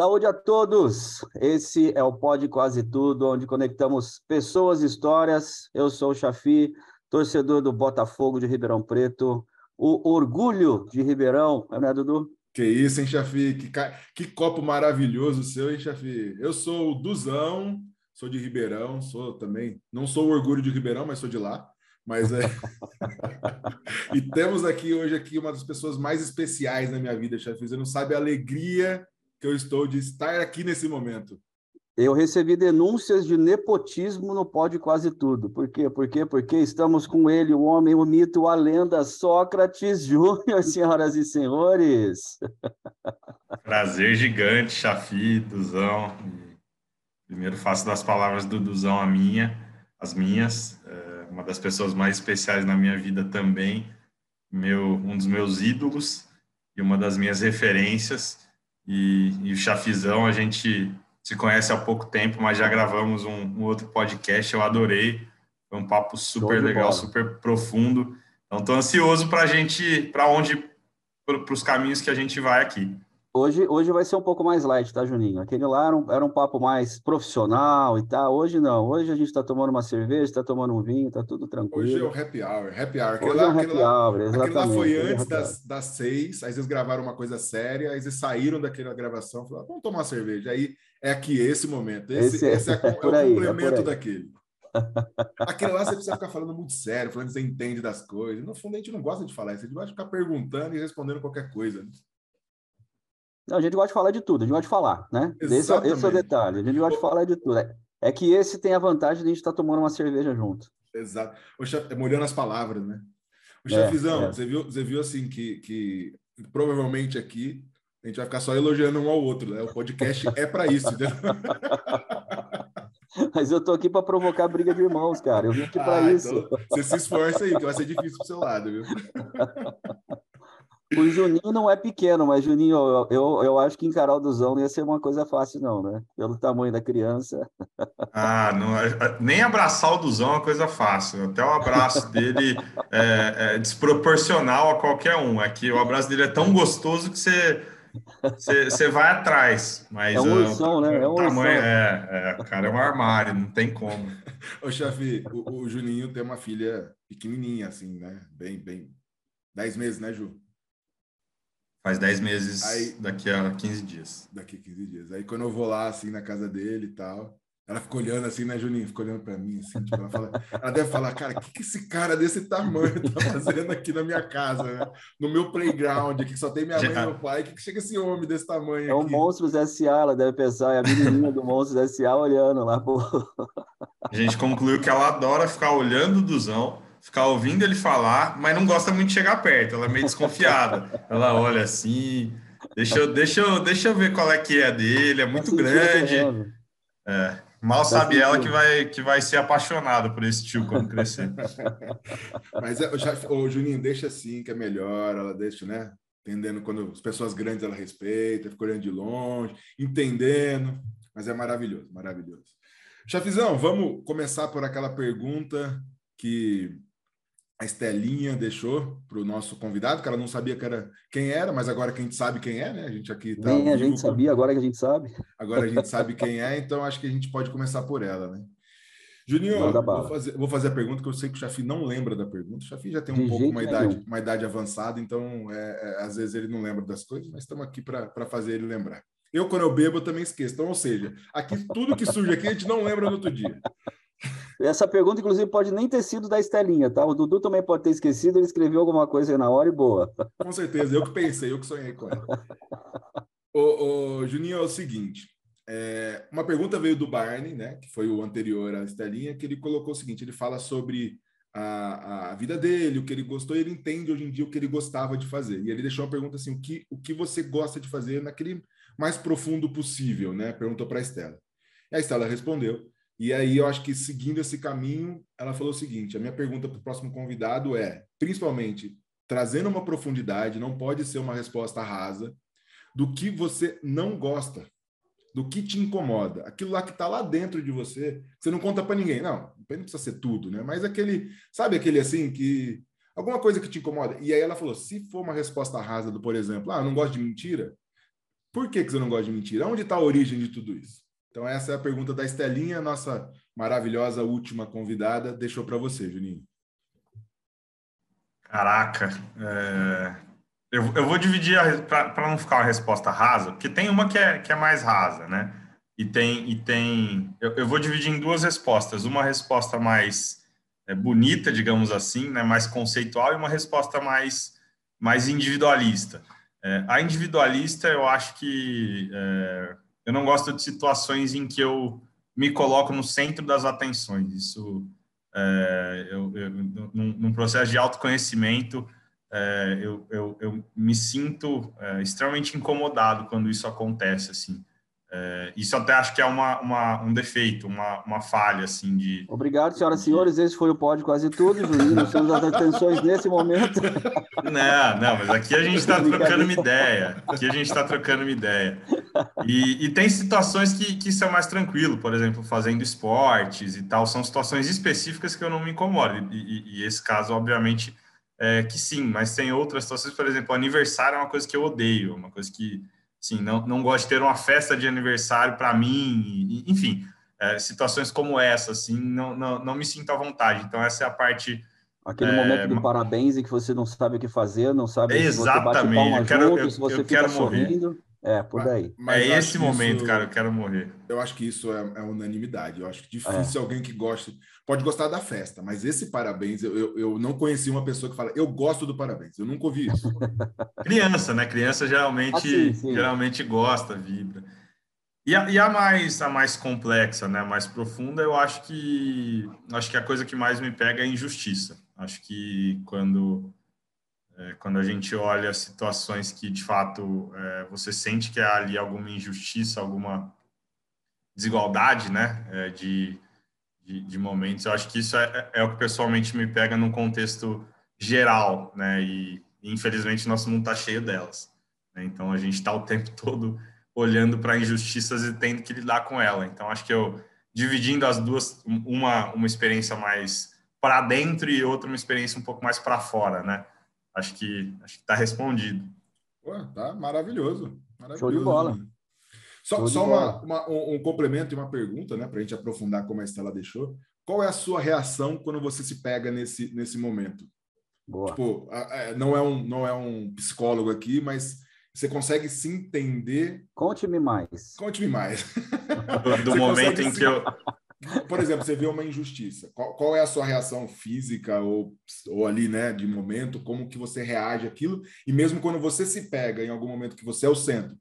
Saúde a todos! Esse é o Pode Quase Tudo, onde conectamos pessoas e histórias. Eu sou o Chafi, torcedor do Botafogo de Ribeirão Preto, o orgulho de Ribeirão, é, Dudu? Que isso, hein, Chafi? Que, que copo maravilhoso seu, hein, Chafi? Eu sou o Duzão, sou de Ribeirão, sou também, não sou o orgulho de Ribeirão, mas sou de lá. Mas é. e temos aqui hoje aqui uma das pessoas mais especiais na minha vida, Chafi. Você não sabe a alegria que eu estou de estar aqui nesse momento. Eu recebi denúncias de nepotismo no Pode Quase Tudo. Por quê? Por quê? Porque estamos com ele, o homem, o mito, a lenda, Sócrates Júnior, senhoras e senhores. Prazer gigante, Chafi, Duzão. Primeiro faço das palavras do Duzão a minha, as minhas. É uma das pessoas mais especiais na minha vida também. Meu, um dos meus ídolos e uma das minhas referências. E, e o Chafizão, a gente se conhece há pouco tempo, mas já gravamos um, um outro podcast, eu adorei. Foi um papo super legal, bola. super profundo. Então, estou ansioso para a gente, para onde, para os caminhos que a gente vai aqui. Hoje, hoje vai ser um pouco mais light, tá, Juninho? Aquele lá era um, era um papo mais profissional e tal. Hoje não. Hoje a gente está tomando uma cerveja, está tomando um vinho, tá tudo tranquilo. Hoje é o happy hour. Happy hour. Aquele hoje lá, é um happy lá, hour, exatamente. Aquele lá foi é antes das, das seis, aí eles gravaram uma coisa séria, aí eles saíram daquela gravação, falaram, vamos tomar uma cerveja. Aí é aqui, esse momento. Esse, esse, é, esse é, é, é, o aí, complemento daquele. Aquele lá você precisa ficar falando muito sério, falando que você entende das coisas. No fundo, a gente não gosta de falar isso, a gente de ficar perguntando e respondendo qualquer coisa. Não, a gente gosta de falar de tudo, a gente gosta de falar, né? Esse, esse, é o detalhe, a gente gosta de falar de tudo. É, é que esse tem a vantagem de a gente estar tá tomando uma cerveja junto. Exato. O chef, molhando as palavras, né? O é, chefizão, é. Você, viu, você viu assim que, que provavelmente aqui a gente vai ficar só elogiando um ao outro, né? O podcast é para isso, entendeu? Mas eu tô aqui para provocar briga de irmãos, cara. Eu vim aqui para ah, isso. Então você se esforça aí, que vai ser difícil pro seu lado, viu? O Juninho não é pequeno, mas Juninho, eu, eu, eu acho que encarar o Duzão não ia ser uma coisa fácil, não, né? Pelo tamanho da criança. Ah, não, é, é, nem abraçar o Duzão é uma coisa fácil. Até o abraço dele é, é desproporcional a qualquer um. É que o abraço dele é tão gostoso que você, você, você vai atrás. Mas, é um ursão, né? É um tamanho, é, é, cara, é um armário, não tem como. Ô, chefe, o, o Juninho tem uma filha pequenininha, assim, né? Bem, bem... Dez meses, né, Ju? Faz 10 meses aí, daqui a 15 dias. Daqui a 15 dias. Aí quando eu vou lá, assim, na casa dele e tal, ela fica olhando assim, né, Juninho? Fica olhando para mim, assim, tipo, ela, fala, ela deve falar, cara, o que, que esse cara desse tamanho tá fazendo aqui na minha casa, né? No meu playground aqui, que só tem minha mãe e meu pai, o que, que chega esse homem desse tamanho É o Monstros S.A., ela deve pensar, é a menininha do Monstros S.A. olhando lá, pô. A gente concluiu que ela adora ficar olhando o Duzão, ficar ouvindo ele falar, mas não gosta muito de chegar perto, ela é meio desconfiada. ela olha assim, deixa eu, deixa eu, deixa eu ver qual é que é dele, é muito grande. É, mal sabe ela que vai, que vai ser apaixonada por esse tio quando crescer. mas é, já, ô, Juninho, deixa assim que é melhor, ela deixa, né? Entendendo quando as pessoas grandes ela respeita, fica olhando de longe, entendendo, mas é maravilhoso, maravilhoso. Chafizão, vamos começar por aquela pergunta que a Estelinha deixou para o nosso convidado, que ela não sabia que era, quem era, mas agora que a gente sabe quem é, né? A gente aqui tá. Nem a gente sabia, agora que a gente sabe. Agora a gente sabe quem é, então acho que a gente pode começar por ela, né? Juninho, vou fazer, vou fazer a pergunta que eu sei que o Chafi não lembra da pergunta. O Chafi já tem um De pouco uma idade, uma idade avançada, então é, é, às vezes ele não lembra das coisas, mas estamos aqui para fazer ele lembrar. Eu, quando eu bebo, eu também esqueço. Então, ou seja, aqui tudo que surge aqui a gente não lembra no outro dia. Essa pergunta, inclusive, pode nem ter sido da Estelinha, tá? O Dudu também pode ter esquecido, ele escreveu alguma coisa aí na hora e boa. Com certeza, eu que pensei, eu que sonhei com ela. ô, ô, Juninho, é o seguinte: é, uma pergunta veio do Barney, né? Que foi o anterior à Estelinha, que ele colocou o seguinte: ele fala sobre a, a vida dele, o que ele gostou, e ele entende hoje em dia o que ele gostava de fazer. E ele deixou uma pergunta assim: o que, o que você gosta de fazer naquele mais profundo possível, né? Perguntou para a Estela. E a Estela respondeu e aí eu acho que seguindo esse caminho, ela falou o seguinte: a minha pergunta para o próximo convidado é, principalmente, trazendo uma profundidade, não pode ser uma resposta rasa, do que você não gosta, do que te incomoda, aquilo lá que está lá dentro de você, você não conta para ninguém. Não, não precisa ser tudo, né? Mas aquele, sabe aquele assim que alguma coisa que te incomoda. E aí ela falou: se for uma resposta rasa do, por exemplo, ah, não gosto de mentira, Por que, que você não gosta de mentira? Onde está a origem de tudo isso? Então, essa é a pergunta da Estelinha, nossa maravilhosa última convidada, deixou para você, Juninho. Caraca, é... eu, eu vou dividir para não ficar uma resposta rasa, porque tem uma que é, que é mais rasa, né? E tem, e tem eu, eu vou dividir em duas respostas. Uma resposta mais é, bonita, digamos assim, né? mais conceitual, e uma resposta mais, mais individualista. É, a individualista, eu acho que é, eu não gosto de situações em que eu me coloco no centro das atenções. Isso, é, eu, eu, num, num, processo de autoconhecimento, é, eu, eu, eu, me sinto é, extremamente incomodado quando isso acontece, assim. É, isso até acho que é uma, uma, um defeito, uma, uma falha, assim, de... Obrigado, senhoras e senhores, esse foi o Pode Quase Tudo, Juninho, nós temos as atenções nesse momento. Não, não, mas aqui a gente está trocando uma ideia, aqui a gente está trocando uma ideia. E, e, tem situações que, que são mais tranquilo, por exemplo, fazendo esportes e tal, são situações específicas que eu não me incomodo, e, e, e esse caso, obviamente, é que sim, mas tem outras situações, por exemplo, aniversário é uma coisa que eu odeio, uma coisa que Sim, não, não gosto de ter uma festa de aniversário para mim, enfim, é, situações como essa, assim, não, não, não me sinto à vontade. Então, essa é a parte. Aquele é, momento do parabéns em que você não sabe o que fazer, não sabe Exatamente. se você bate eu quero, junto, eu, se você eu fica sorrindo. Morrer. É, por daí. Mas é esse momento, isso, cara, eu quero morrer. Eu acho que isso é, é unanimidade. Eu acho que difícil é. alguém que goste. Pode gostar da festa, mas esse parabéns, eu, eu, eu, não conheci uma pessoa que fala, eu gosto do parabéns. Eu nunca ouvi isso. Criança, né? Criança geralmente, ah, sim, sim. geralmente gosta, vibra. E a, e a, mais a mais complexa, né, a mais profunda, eu acho que acho que a coisa que mais me pega é a injustiça. Acho que quando é, quando a gente olha situações que de fato é, você sente que há ali alguma injustiça, alguma desigualdade, né, é, de, de, de, momentos, eu acho que isso é, é, o que pessoalmente me pega num contexto geral, né, e, infelizmente nosso mundo está cheio delas. Né, então a gente está o tempo todo olhando para injustiças e tendo que lidar com ela. Então acho que eu dividindo as duas, uma uma experiência mais para dentro e outra uma experiência um pouco mais para fora, né? Acho que acho que está respondido. Pô, tá maravilhoso, maravilhoso. Show de bola. Só, só uma, uma, um, um, complemento e uma pergunta, né, para a gente aprofundar como a Estela deixou. Qual é a sua reação quando você se pega nesse, nesse momento? Boa. Tipo, não é, um, não é um psicólogo aqui, mas você consegue se entender. Conte-me mais. Conte-me mais. Do, do momento em se... que eu por exemplo, você vê uma injustiça. Qual, qual, é a sua reação física ou, ou ali, né, de momento? Como que você reage àquilo? E mesmo quando você se pega em algum momento que você é o centro,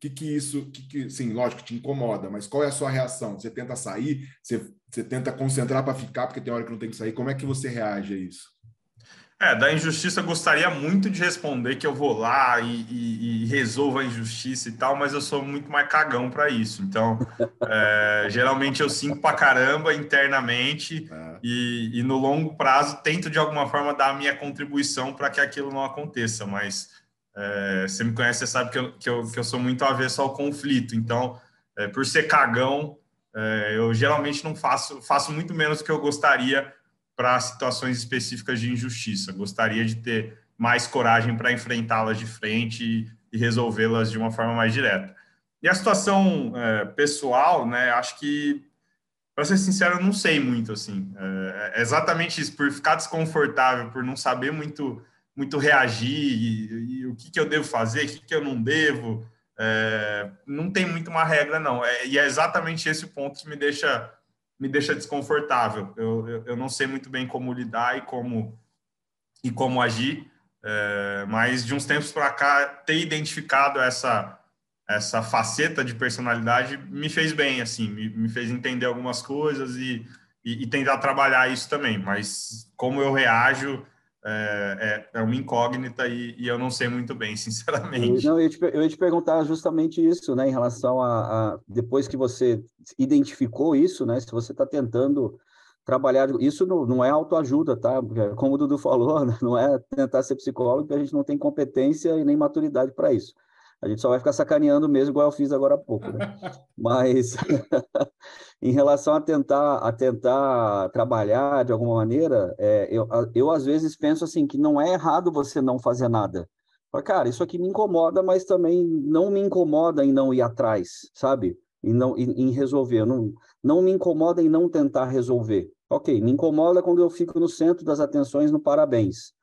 que que isso, que que, sim, lógico te incomoda, mas qual é a sua reação? Você tenta sair? Você, você tenta concentrar para ficar porque tem hora que não tem que sair? Como é que você reage a isso? É, da injustiça eu gostaria muito de responder que eu vou lá e, e, e resolvo a injustiça e tal, mas eu sou muito mais cagão para isso. Então, é, geralmente eu sinto pra caramba internamente é. e, e, no longo prazo tento de alguma forma dar a minha contribuição para que aquilo não aconteça. Mas é, você me conhece, você sabe que eu, que eu, que eu sou muito avesso ao conflito. Então, é, por ser cagão, é, eu geralmente não faço, faço muito menos do que eu gostaria para situações específicas de injustiça. Gostaria de ter mais coragem para enfrentá-las de frente e, resolvê-las de uma forma mais direta. E a situação é, pessoal, né? Acho que, para ser sincero, eu não sei muito assim. É, é, exatamente isso, por ficar desconfortável, por não saber muito, muito reagir e, e o que, que eu devo fazer, o que, que eu não devo. É, não tem muito uma regra, não. É, e é exatamente esse o ponto que me deixa me deixa desconfortável. Eu, eu, eu, não sei muito bem como lidar e como, e como agir, é, mas de uns tempos para cá, ter identificado essa, essa faceta de personalidade me fez bem, assim, me, me fez entender algumas coisas e, e, e, tentar trabalhar isso também. Mas como eu reajo é, é, é uma incógnita e, e, eu não sei muito bem, sinceramente. Não, eu, ia te, eu ia te perguntar justamente isso, né, em relação a, a depois que você identificou isso, né, se você está tentando trabalhar, isso não, não é autoajuda, tá? Como o Dudu falou, né, não é tentar ser psicólogo, porque a gente não tem competência e nem maturidade para isso. A gente só vai ficar sacaneando mesmo, igual eu fiz agora há pouco, né? Mas em relação a tentar, a tentar trabalhar de alguma maneira, é, eu, eu às vezes penso assim que não é errado você não fazer nada, Cara, isso aqui me incomoda, mas também não me incomoda em não ir atrás, sabe? Em, não, em, em resolver. Não, não me incomoda em não tentar resolver. Ok, me incomoda quando eu fico no centro das atenções no parabéns.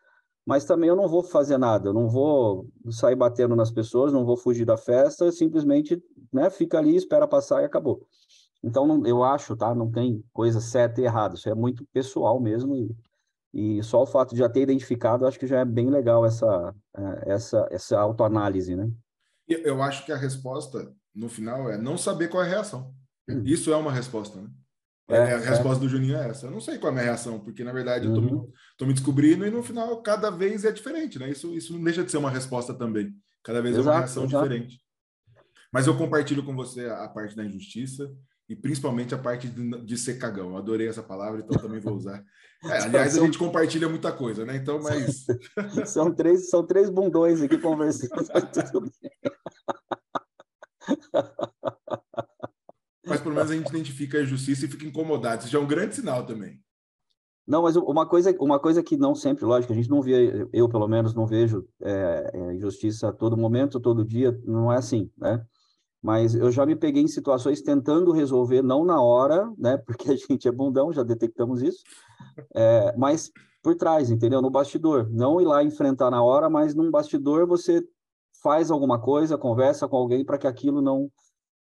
Mas também eu não vou fazer nada, eu não vou sair batendo nas pessoas, não vou fugir da festa, simplesmente né, fica ali, espera passar e acabou. Então, não, eu acho, tá? Não tem coisa certa e errada, isso é muito pessoal mesmo. E, e só o fato de já ter identificado, acho que já é bem legal essa, é, essa, essa autoanálise, né? Eu acho que a resposta, no final, é não saber qual é a reação. Hum. Isso é uma resposta, né? É, é, a resposta é. do Juninho é essa. Eu não sei qual é a minha reação, porque na verdade uhum. eu tô, tô, me descobrindo e no final cada vez é diferente, né? Isso, isso não deixa de ser uma resposta também. Cada vez exato, é uma reação exato. diferente. Mas eu compartilho com você a parte da injustiça e principalmente a parte de, de ser cagão. Eu adorei essa palavra, então também vou usar. É, aliás, a gente compartilha muita coisa, né? Então, mas. são, três, são três bundões aqui conversando. mas pelo menos a gente identifica a justiça e fica incomodado. Isso já é um grande sinal também. Não, mas uma coisa, uma coisa que não sempre, lógico, a gente não vê, eu pelo menos não vejo é, é, injustiça a todo momento, todo dia, não é assim, né? Mas eu já me peguei em situações tentando resolver, não na hora, né? Porque a gente é bundão, já detectamos isso, é, mas por trás, entendeu? No bastidor. Não ir lá enfrentar na hora, mas num bastidor você faz alguma coisa, conversa com alguém para que aquilo não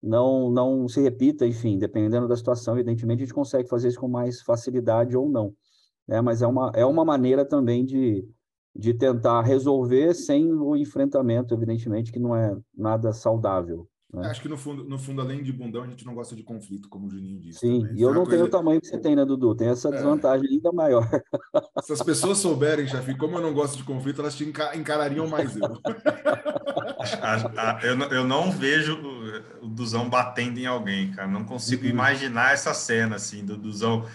não, não se repita, enfim, dependendo da situação, evidentemente a gente consegue fazer isso com mais facilidade ou não. Né? Mas é uma, é uma maneira também de, de tentar resolver sem o enfrentamento, evidentemente, que não é nada saudável. Né? Acho que no fundo, no fundo, além de bundão, a gente não gosta de conflito, como o Juninho disse. Sim, também. e eu é não coisa... tenho o tamanho que você tem, né, Dudu? Tem essa é. desvantagem é. ainda maior. Se as pessoas souberem, chefe, como eu não gosto de conflito, elas te encarariam mais eu. eu, não, eu não vejo o Duzão batendo em alguém, cara. Não consigo uhum. imaginar essa cena, assim, do Duzão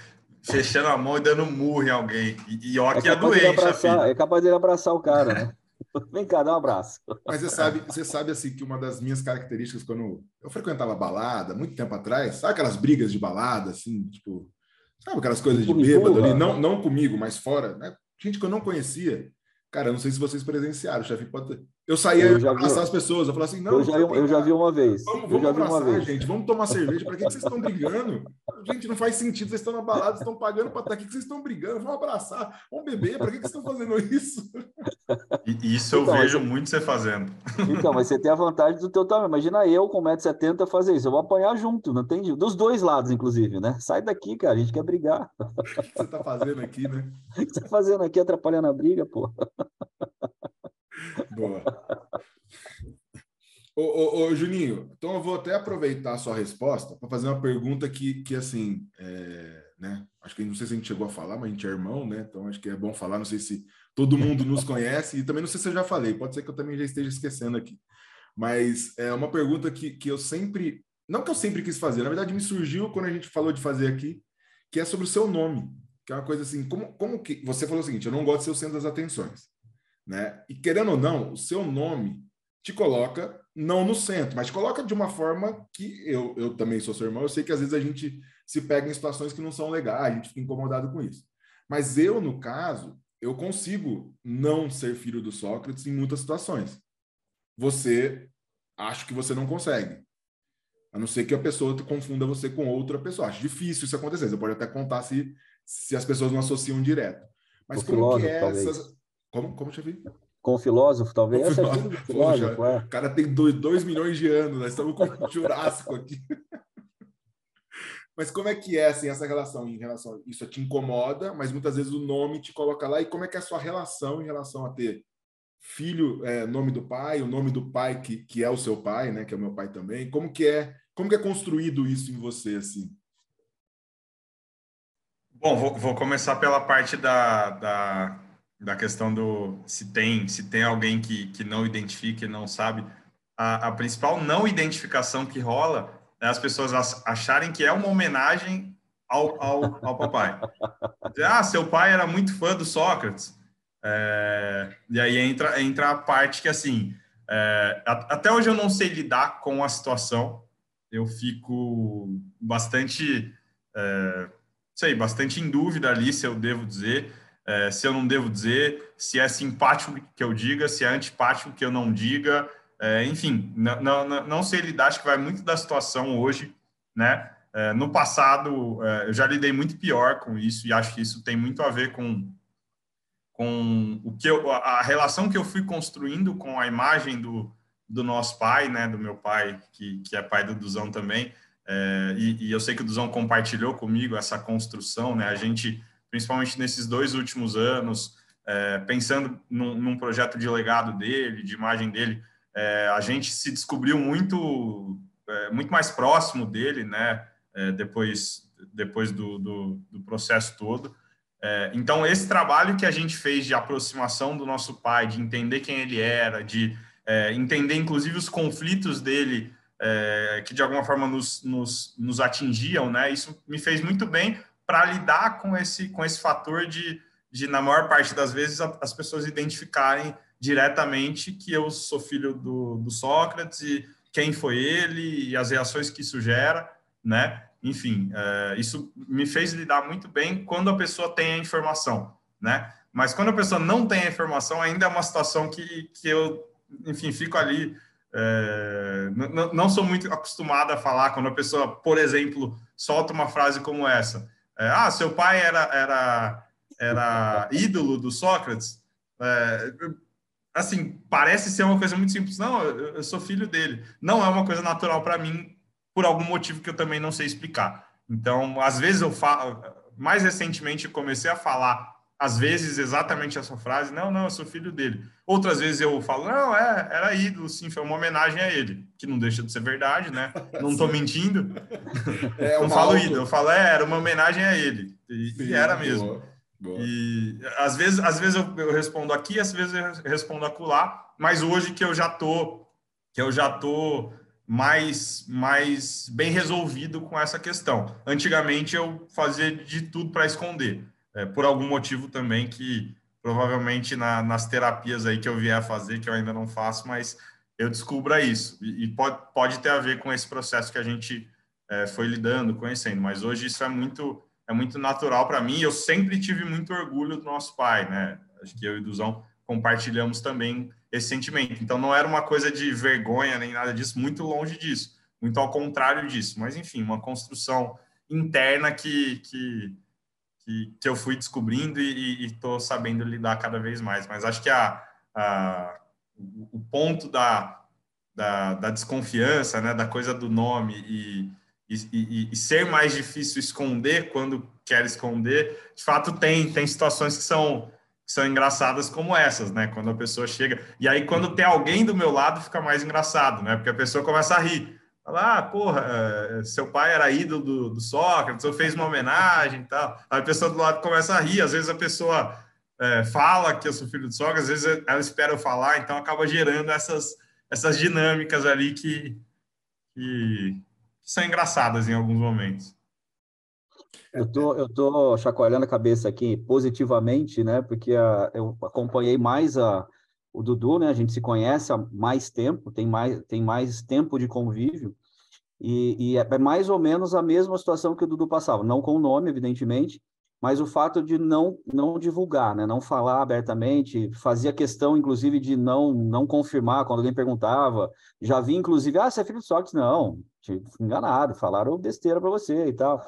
fechando a mão e dando murro em alguém. E, e ó, é que é doente, abraçar, É capaz de abraçar o cara, né? Vem cá, dá um abraço. Mas você sabe, você sabe assim que uma das minhas características quando eu frequentava balada, muito tempo atrás, sabe aquelas brigas de balada, assim, tipo, sabe aquelas coisas de bêbado ali, não, não comigo, mas fora, né? Gente que eu não conhecia. Cara, eu não sei se vocês presenciaram, chefe pode eu saía eu já abraçar vi... as pessoas, eu falava assim, não, eu já, eu já vi uma vez. Vamos, vamos eu já abraçar, vi uma vez. gente, vamos tomar cerveja, para que, que vocês estão brigando? Gente, não faz sentido, vocês estão na balada, vocês estão pagando para estar aqui, que vocês estão brigando, vamos abraçar, vamos beber, para que, que vocês estão fazendo isso? E, isso eu então, vejo muito você fazendo. Então, mas você tem a vantagem do teu tamanho, imagina eu com 1,70m fazer isso, eu vou apanhar junto, não tem dos dois lados, inclusive, né? Sai daqui, cara, a gente quer brigar. O que você está fazendo aqui, né? O que você está fazendo aqui atrapalhando a briga, pô? Boa. Ô, ô, ô, Juninho, então eu vou até aproveitar a sua resposta para fazer uma pergunta que, que assim, é, né? Acho que não sei se a gente chegou a falar, mas a gente é irmão, né? Então acho que é bom falar. Não sei se todo mundo nos conhece e também não sei se eu já falei. Pode ser que eu também já esteja esquecendo aqui. Mas é uma pergunta que, que eu sempre, não que eu sempre quis fazer, na verdade me surgiu quando a gente falou de fazer aqui, que é sobre o seu nome, que é uma coisa assim, como, como que você falou o seguinte, eu não gosto de ser o centro das atenções, né? E querendo ou não, o seu nome te coloca não no centro, mas te coloca de uma forma que eu, eu também sou seu irmão, eu sei que às vezes a gente se pega em situações que não são legais, a gente fica incomodado com isso. Mas eu, no caso, eu consigo não ser filho do Sócrates em muitas situações. Você, acho que você não consegue. A não ser que a pessoa confunda você com outra pessoa. Acho difícil isso acontecer. Você pode até contar se, se as pessoas não associam direto. Mas o como que é essas... Como, como, chefe? Com o filósofo, talvez. Com Essa filósofo. É filósofo é. O cara tem dois, dois milhões de anos, nós estamos com o Jurássico aqui. Mas como é que é assim, essa relação? Em relação isso te incomoda, mas muitas vezes o nome te coloca lá. E como é que é a sua relação em relação a ter filho, é, nome do pai, o nome do pai que, que é o seu pai, né? Que é o meu pai também. Como que é? Como que é construído isso em você assim? Bom, vou, vou começar pela parte da, da da questão do se tem se tem alguém que, que não identifica e não sabe a, a principal não identificação que rola é as pessoas acharem que é uma homenagem ao, ao, ao papai. Ah seu pai era muito fã do Sócrates. É, e aí entra entra a parte que assim é, até hoje eu não sei lidar com a situação. Eu fico bastante é, sei bastante em dúvida ali se eu devo dizer é, se eu não devo dizer, se é simpático que eu diga, se é antipático que eu não diga, é, enfim, não, não, não sei lidar, acho que vai muito da situação hoje, né? É, no passado, é, eu já lidei muito pior com isso e acho que isso tem muito a ver com, com o que eu, a relação que eu fui construindo com a imagem do, do nosso pai, né? Do meu pai, que, que é pai do Duzão também. É, e, e, eu sei que o Duzão compartilhou comigo essa construção, né? A gente, principalmente nesses dois últimos anos, é, pensando num, num, projeto de legado dele, de imagem dele, é, a gente se descobriu muito, é, muito mais próximo dele, né? É, depois, depois do, do, do processo todo. É, então, esse trabalho que a gente fez de aproximação do nosso pai, de entender quem ele era, de entender, inclusive, os conflitos dele é, que de alguma forma nos, nos, nos, atingiam, né? Isso me fez muito bem para lidar com esse, com esse fator de, de, na maior parte das vezes, as pessoas identificarem diretamente que eu sou filho do, do Sócrates e quem foi ele e as reações que isso gera, né? Enfim, é, isso me fez lidar muito bem quando a pessoa tem a informação, né? Mas quando a pessoa não tem a informação, ainda é uma situação que, que eu, enfim, fico ali é, não, não, sou muito acostumado a falar quando a pessoa, por exemplo, solta uma frase como essa: é, Ah, seu pai era, era, era ídolo do Sócrates. É, assim, parece ser uma coisa muito simples. Não, eu, eu sou filho dele. Não é uma coisa natural para mim, por algum motivo que eu também não sei explicar. Então, às vezes eu falo. Mais recentemente, comecei a falar às vezes exatamente essa frase, não, não, eu sou filho dele. Outras vezes eu falo, não, é, era ídolo, sim, foi uma homenagem a ele, que não deixa de ser verdade, né? Não estou mentindo. É não falo ídolo, eu falo, é, era uma homenagem a ele. E, sim, e era mesmo. Boa, boa. E às vezes, às vezes eu, eu, respondo aqui, às vezes eu respondo acolá, mas hoje que eu já tô, que eu já tô mais, mais bem resolvido com essa questão. Antigamente eu fazia de tudo para esconder é, por algum motivo também que provavelmente na, nas terapias aí que eu vier a fazer, que eu ainda não faço, mas eu descubra isso. E, e pode, pode ter a ver com esse processo que a gente é, foi lidando, conhecendo, mas hoje isso é muito, é muito natural para mim. Eu sempre tive muito orgulho do nosso pai, né? Acho que eu e o Duzão compartilhamos também esse sentimento. Então não era uma coisa de vergonha nem nada disso, muito longe disso, muito ao contrário disso. Mas enfim, uma construção interna que, que que, que eu fui descobrindo e estou sabendo lidar cada vez mais. Mas acho que a, a o ponto da, da, da, desconfiança, né, da coisa do nome e, e, e, ser mais difícil esconder quando quer esconder, de fato tem, tem situações que são, que são engraçadas como essas, né? Quando a pessoa chega. E aí, quando tem alguém do meu lado, fica mais engraçado, né? Porque a pessoa começa a rir. Fala, ah, porra, eh, seu pai era ídolo do, do Sócrates, ou fez uma homenagem e tal. Aí a pessoa do lado começa a rir, às vezes a pessoa é, fala que eu sou filho do Sócrates, às vezes ela espera eu falar, então acaba gerando essas, essas dinâmicas ali que, que, que são engraçadas em alguns momentos. Eu tô, eu tô chacoalhando a cabeça aqui positivamente, né? Porque a, eu acompanhei mais a, o Dudu, né? A gente se conhece há mais tempo, tem mais, tem mais tempo de convívio, e, e, é mais ou menos a mesma situação que o Dudu passava, não com o nome, evidentemente, mas o fato de não não divulgar, né? Não falar abertamente, fazia questão, inclusive, de não não confirmar quando alguém perguntava. Já vi, inclusive, ah, você é filho de Sócrates? Não, te enganado, falaram besteira para você e tal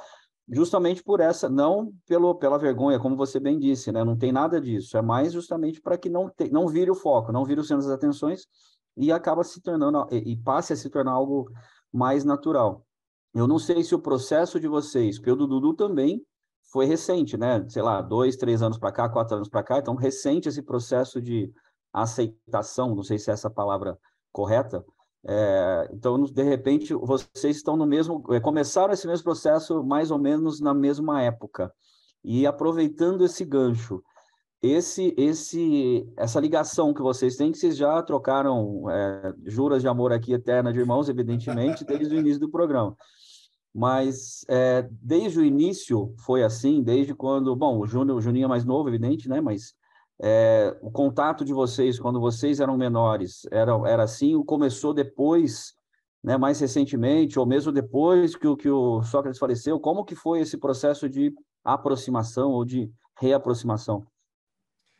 justamente por essa, não pelo, pela vergonha, como você bem disse, né? Não tem nada disso. É mais justamente para que não, te, não vire o foco, não vire o centro das atenções e acaba se tornando e, e passe a se tornar algo mais natural. Eu não sei se o processo de vocês, porque o Dudu também foi recente, né? Sei lá, dois, três anos para cá, quatro anos para cá, então recente esse processo de aceitação, não sei se é essa palavra correta, é, então, de repente, vocês estão no mesmo, é, começaram esse mesmo processo mais ou menos na mesma época. E aproveitando esse gancho, esse, esse, essa ligação que vocês têm, que vocês já trocaram é, juras de amor aqui eterna de irmãos, evidentemente, desde o início do programa. Mas é, desde o início foi assim, desde quando, bom, o Júnior, o Juninho é mais novo, evidente, né? Mas é, o contato de vocês quando vocês eram menores era, era assim, ou começou depois, né, mais recentemente, ou mesmo depois que o, que o Sócrates faleceu? Como que foi esse processo de aproximação ou de reaproximação?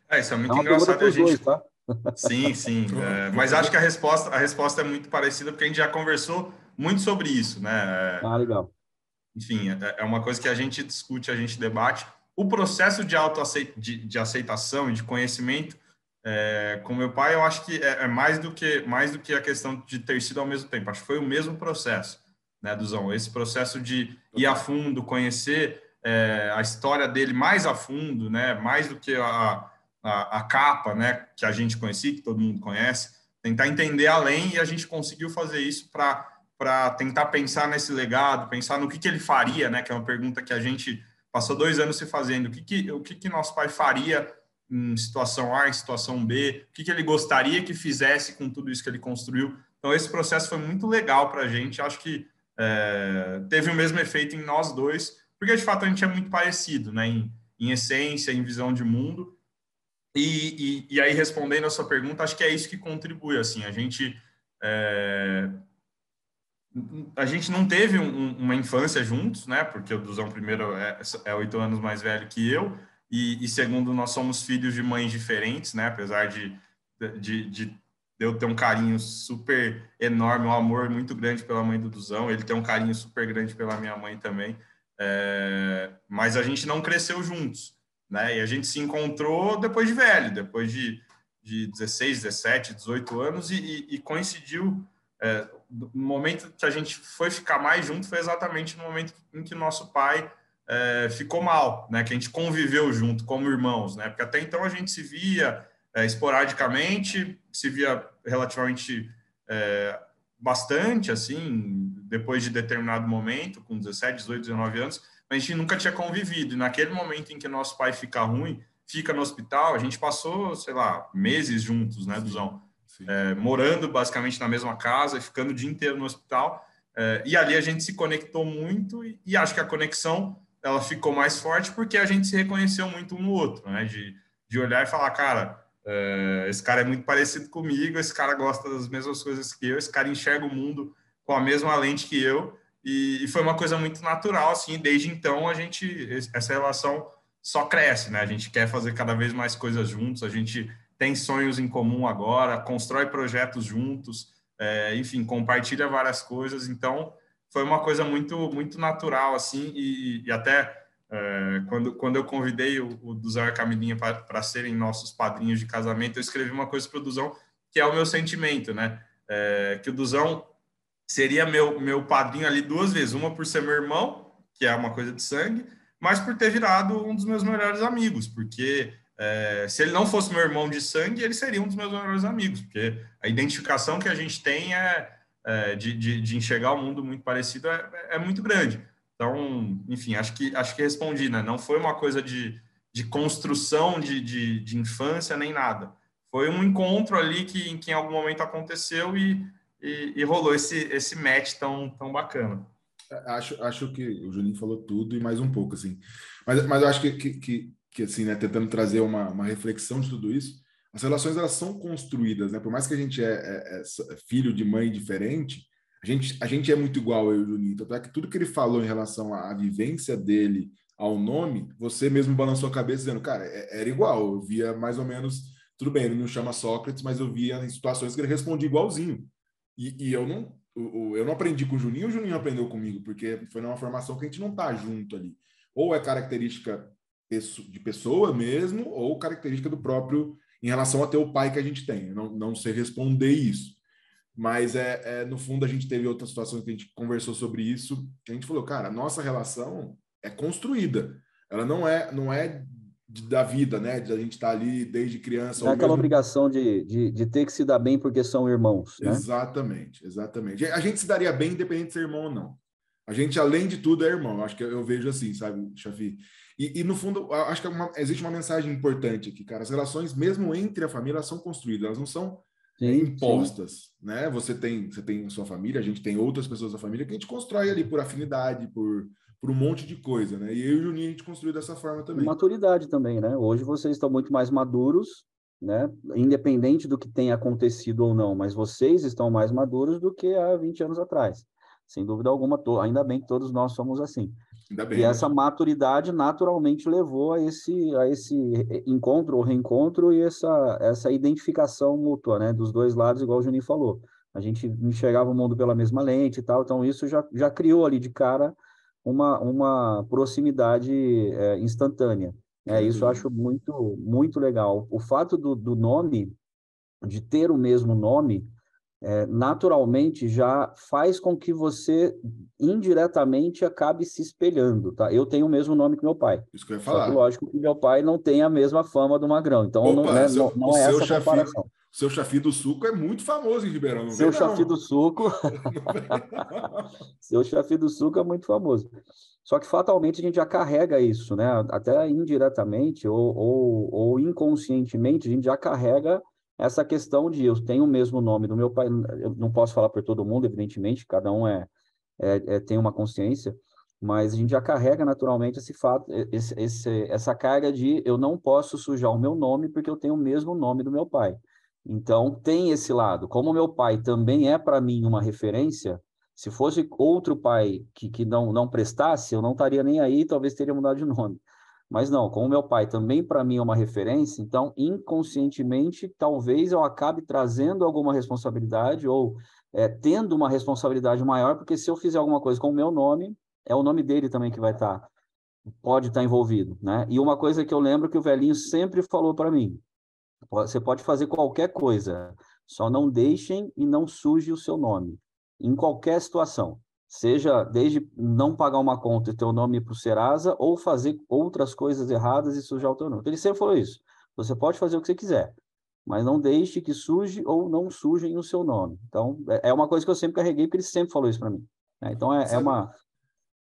É, isso é muito é engraçado a gente. Dois, tá? Sim, sim. É, mas acho que a resposta, a resposta é muito parecida, porque a gente já conversou muito sobre isso, né? Ah, legal. Enfim, é, é uma coisa que a gente discute, a gente debate. O processo de, autoaceit de, aceitação e de conhecimento é, com meu pai, eu acho que é, é, mais, do que, mais do que a questão de ter sido ao mesmo tempo. Acho que foi o mesmo processo, né, Duzão? Esse processo de ir a fundo, conhecer é, a história dele mais a fundo, né? Mais do que a, a, a, capa, né? Que a gente conhecia, que todo mundo conhece. Tentar entender além e a gente conseguiu fazer isso para tentar pensar nesse legado, pensar no que, que ele faria, né? Que é uma pergunta que a gente passou dois anos se fazendo. O que, que, o que, que nosso pai faria em situação A, em situação B, o que, que ele gostaria que fizesse com tudo isso que ele construiu. Então, esse processo foi muito legal para a gente. Acho que é, teve o mesmo efeito em nós dois, porque de fato a gente é muito parecido, né? Em, em essência, em visão de mundo. E, e, e, aí, respondendo a sua pergunta, acho que é isso que contribui. Assim, a gente. É, a gente não teve um, uma infância juntos, né? Porque o Duzão primeiro é, é oito anos mais velho que eu, e, e, segundo, nós somos filhos de mães diferentes, né? Apesar de, de, de eu ter um carinho super enorme, um amor muito grande pela mãe do Duzão, ele tem um carinho super grande pela minha mãe também. É, mas a gente não cresceu juntos, né? E a gente se encontrou depois de velho, depois de, de 16, 17, 18 anos, e, e, e coincidiu. É, no momento que a gente foi ficar mais junto foi exatamente no momento em que nosso pai é, ficou mal, né? Que a gente conviveu junto como irmãos, né? Porque até então a gente se via é, esporadicamente, se via relativamente é, bastante, assim, depois de determinado momento, com 17, 18, 19 anos, mas a gente nunca tinha convivido. E naquele momento em que nosso pai fica ruim, fica no hospital, a gente passou, sei lá, meses juntos, né, Duzão? É, morando basicamente na mesma casa e ficando o dia inteiro no hospital. É, e ali a gente se conectou muito e, e acho que a conexão ela ficou mais forte porque a gente se reconheceu muito um no outro, né? De, de olhar e falar, cara, é, esse cara é muito parecido comigo, esse cara gosta das mesmas coisas que eu, esse cara enxerga o mundo com a mesma lente que eu, e, e foi uma coisa muito natural, assim, desde então a gente, essa relação só cresce, né? A gente quer fazer cada vez mais coisas juntos, a gente tem sonhos em comum agora, constrói projetos juntos, é, enfim, compartilha várias coisas, então foi uma coisa muito muito natural assim e, e até é, quando quando eu convidei o, o Duzão e a Camilinha para serem nossos padrinhos de casamento eu escrevi uma coisa para o Duzão que é o meu sentimento né? É, que o Duzão seria meu meu padrinho ali duas vezes uma por ser meu irmão que é uma coisa de sangue mas por ter virado um dos meus melhores amigos porque é, se ele não fosse meu irmão de sangue ele seria um dos meus melhores amigos porque a identificação que a gente tem é é, de, de, de, enxergar o mundo muito parecido é, é, muito grande. Então, enfim, acho que, acho que respondi, né? Não foi uma coisa de, de construção de, de, de infância nem nada. Foi um encontro ali que, que em algum momento aconteceu e, e, e rolou esse, esse match tão, tão bacana. É, acho, acho que o Juninho falou tudo e mais um pouco, assim. Mas, mas eu acho que, que, que, que assim, né, tentando trazer uma, uma reflexão de tudo isso, as relações elas são construídas, né? Por mais que a gente é, é, é filho de mãe diferente, a gente, a gente é muito igual eu e o Juninho. Tanto é que tudo que ele falou em relação à, à vivência dele, ao nome, você mesmo balançou a cabeça dizendo, cara, é, era igual. Eu via mais ou menos, tudo bem, ele não chama Sócrates, mas eu via em situações que ele respondia igualzinho. E, e eu não eu não aprendi com o Juninho, o Juninho aprendeu comigo, porque foi numa formação que a gente não tá junto ali. Ou é característica de pessoa mesmo, ou característica do próprio em relação a ter o pai que a gente tem. Não, não sei responder isso. Mas, é, é, no fundo, a gente teve outras situações que a gente conversou sobre isso. A gente falou, cara, a nossa relação é construída. Ela não é, não é da vida, né? De a gente estar tá ali desde criança. É aquela mesmo... obrigação de, de, de, ter que se dar bem porque são irmãos. Né? Exatamente, exatamente. A gente se daria bem independente de ser irmão ou não. A gente, além de tudo, é irmão. Acho que eu vejo assim, sabe, Chafi? E, e, no fundo, acho que é uma, existe uma mensagem importante aqui, cara. As relações, mesmo entre a família, elas são construídas, elas não são sim, impostas, sim. né? Você tem, você tem sua família, a gente tem outras pessoas da família que a gente constrói ali por afinidade, por, por um monte de coisa, né? E eu e o Juninho a gente construiu dessa forma também. Maturidade também, né? Hoje vocês estão muito mais maduros, né? Independente do que tenha acontecido ou não, mas vocês estão mais maduros do que há 20 anos atrás. Sem dúvida alguma, ainda bem que todos nós somos assim. E essa maturidade naturalmente levou a esse, a esse encontro ou reencontro e essa, essa identificação mútua, né, dos dois lados, igual o Juninho falou. A gente enxergava o mundo pela mesma lente e tal, então isso já, já criou ali de cara uma, uma proximidade é, instantânea. É, isso eu acho muito, muito legal. O fato do, do nome, de ter o mesmo nome, é, naturalmente já faz com que você indiretamente acabe se espelhando, tá? Eu tenho o mesmo nome que meu pai. Isso que eu ia falar. Que, lógico que meu pai não tem a mesma fama do Magrão, então Opa, não, né, seu, não, não é essa a comparação. Seu chafi do suco é muito famoso em Ribeirão, não Seu chafi do suco. seu chafi do suco é muito famoso. Só que fatalmente a gente já carrega isso, né? Até indiretamente ou, ou, ou inconscientemente, a gente já carrega essa questão de eu tenho o mesmo nome do meu pai, eu não posso falar por todo mundo, evidentemente, cada um é, é, é tem uma consciência, mas a gente já carrega naturalmente esse fato, esse, esse, essa carga de eu não posso sujar o meu nome porque eu tenho o mesmo nome do meu pai. Então tem esse lado. Como meu pai também é para mim uma referência, se fosse outro pai que, que não, não prestasse, eu não estaria nem aí, talvez teria mudado de nome. Mas não, como meu pai também para mim é uma referência, então inconscientemente talvez eu acabe trazendo alguma responsabilidade ou é, tendo uma responsabilidade maior, porque se eu fizer alguma coisa com o meu nome, é o nome dele também que vai estar, tá, pode estar tá envolvido, né? E uma coisa que eu lembro que o velhinho sempre falou para mim: você pode fazer qualquer coisa, só não deixem e não suje o seu nome, em qualquer situação seja desde não pagar uma conta e ter o nome para o Serasa, ou fazer outras coisas erradas e sujar o teu nome. Ele sempre falou isso. Você pode fazer o que você quiser, mas não deixe que suje ou não sujem o seu nome. Então, é, é uma coisa que eu sempre carreguei, porque ele sempre falou isso para mim. Né? Então, é, é uma,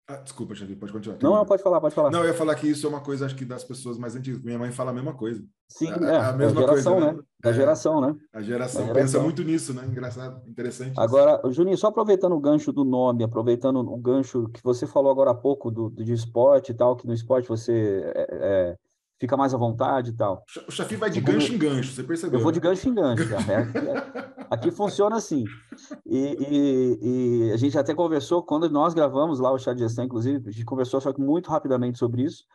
ah, desculpa, Xavier, pode continuar. Não, não, pode falar, pode falar. Não, eu ia falar que isso é uma coisa, acho que das pessoas mais antigas. Minha mãe fala a mesma coisa. Sim, é, é a mesma geração, coisa, né? né? Da é, geração, né? A geração, geração pensa muito nisso, né? Engraçado, interessante. Agora, isso. Juninho, só aproveitando o gancho do nome, aproveitando o gancho que você falou agora há pouco do, de esporte e tal, que no esporte você é, é fica mais à vontade e tal. O Chafi vai de gancho em gancho, você percebeu? Eu vou de gancho em gancho. Aqui, aqui, funciona assim. E, e, e, a gente até conversou, quando nós gravamos lá o chá de gestão, inclusive, a gente conversou só que muito rapidamente sobre isso,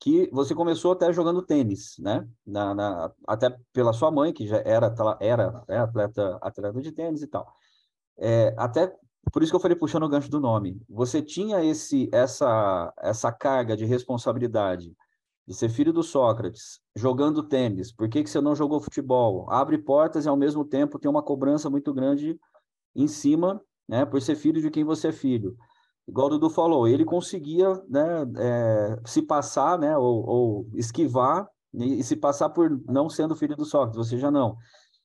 que você começou até jogando tênis, né? Na, na, até pela sua mãe, que já era, era é, atleta, atleta de tênis e tal. É, até por isso que eu falei puxando o gancho do nome. Você tinha esse, essa, essa carga de responsabilidade de ser filho do Sócrates, jogando tênis, por que, que você não jogou futebol? Abre portas e, ao mesmo tempo, tem uma cobrança muito grande em cima, né, por ser filho de quem você é filho. Igual o Dudu falou, ele conseguia né, é, se passar, né, ou, ou esquivar e, e, se passar por não sendo filho do Sócrates, você já não.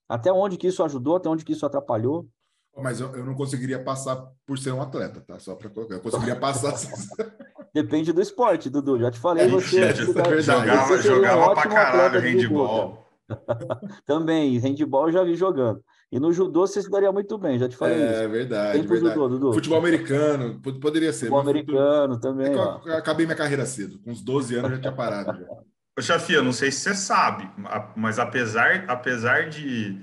Até onde que isso ajudou, até onde que isso atrapalhou? Mas eu, eu não conseguiria passar por ser um atleta, tá? Só para colocar. Eu conseguiria passar. Depende do esporte, Dudu. Já te falei, é, você. É, é jogava jogava um pra caralho handball. Também, handball eu já vi jogando. E no judô você se daria muito bem, já te falei é, isso. É verdade. verdade. Judô, Dudu. Futebol americano, poderia ser. Futebol americano futebol... também. É eu acabei minha carreira cedo. Com uns 12 anos eu já tinha parado. Já. Ô, Chafia, não sei se você sabe, mas apesar, apesar de,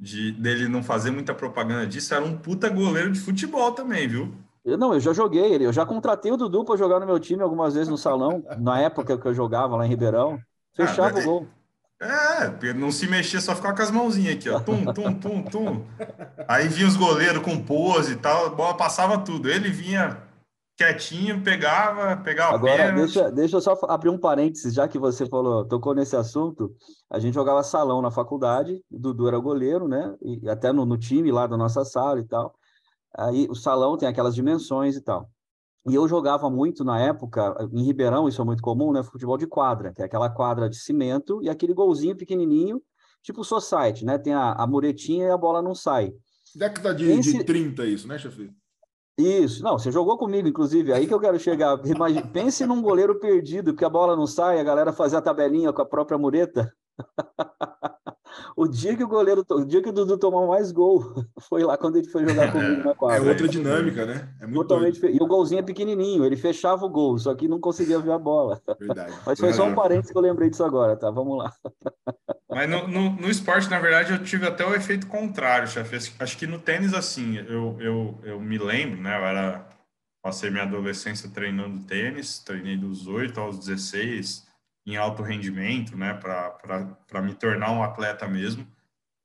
de dele não fazer muita propaganda disso, era um puta goleiro de futebol também, viu? Eu, não, eu já joguei ele. Eu já contratei o Dudu para jogar no meu time algumas vezes no salão, na época que eu jogava lá em Ribeirão. Fechava ah, o gol. É, não se mexer, só ficava com as mãozinhas aqui, ó. Tum, tum, tum, tum. Aí vinha os goleiros com pose e tal, a bola passava tudo. Ele vinha quietinho, pegava, pegava Agora, deixa, deixa eu só abrir um parênteses, já que você falou, tocou nesse assunto. A gente jogava salão na faculdade, Dudu era goleiro, né? E até no, no time lá da nossa sala e tal. Aí o salão tem aquelas dimensões e tal. E eu jogava muito na época, em Ribeirão, isso é muito comum, né? Futebol de quadra, que é aquela quadra de cimento e aquele golzinho pequenininho, tipo society, né? Tem a, a muretinha e a bola não sai. Década de, Pense... de 30 isso, né, chefe? Isso, não, você jogou comigo, inclusive, aí que eu quero chegar. Imagine, pense num goleiro perdido, que a bola não sai, a galera fazia a tabelinha com a própria mureta. O dia que o goleiro, o dia que o Dudu tomou mais gol, foi lá quando ele foi jogar comigo na quadra. É outra dinâmica, né? É muito Totalmente E o golzinho é pequenininho, ele fechava o gol, só que não conseguia ver a bola. Verdade. Mas foi só um parênteses que eu lembrei disso agora, tá? Vamos lá. Mas no, no, no esporte, na verdade, eu tive até o efeito contrário, chefe. Acho que no tênis, assim, eu, eu, eu me lembro, né? Eu era Passei minha adolescência treinando tênis, treinei dos 8 aos 16 em alto rendimento, né, para me tornar um atleta mesmo.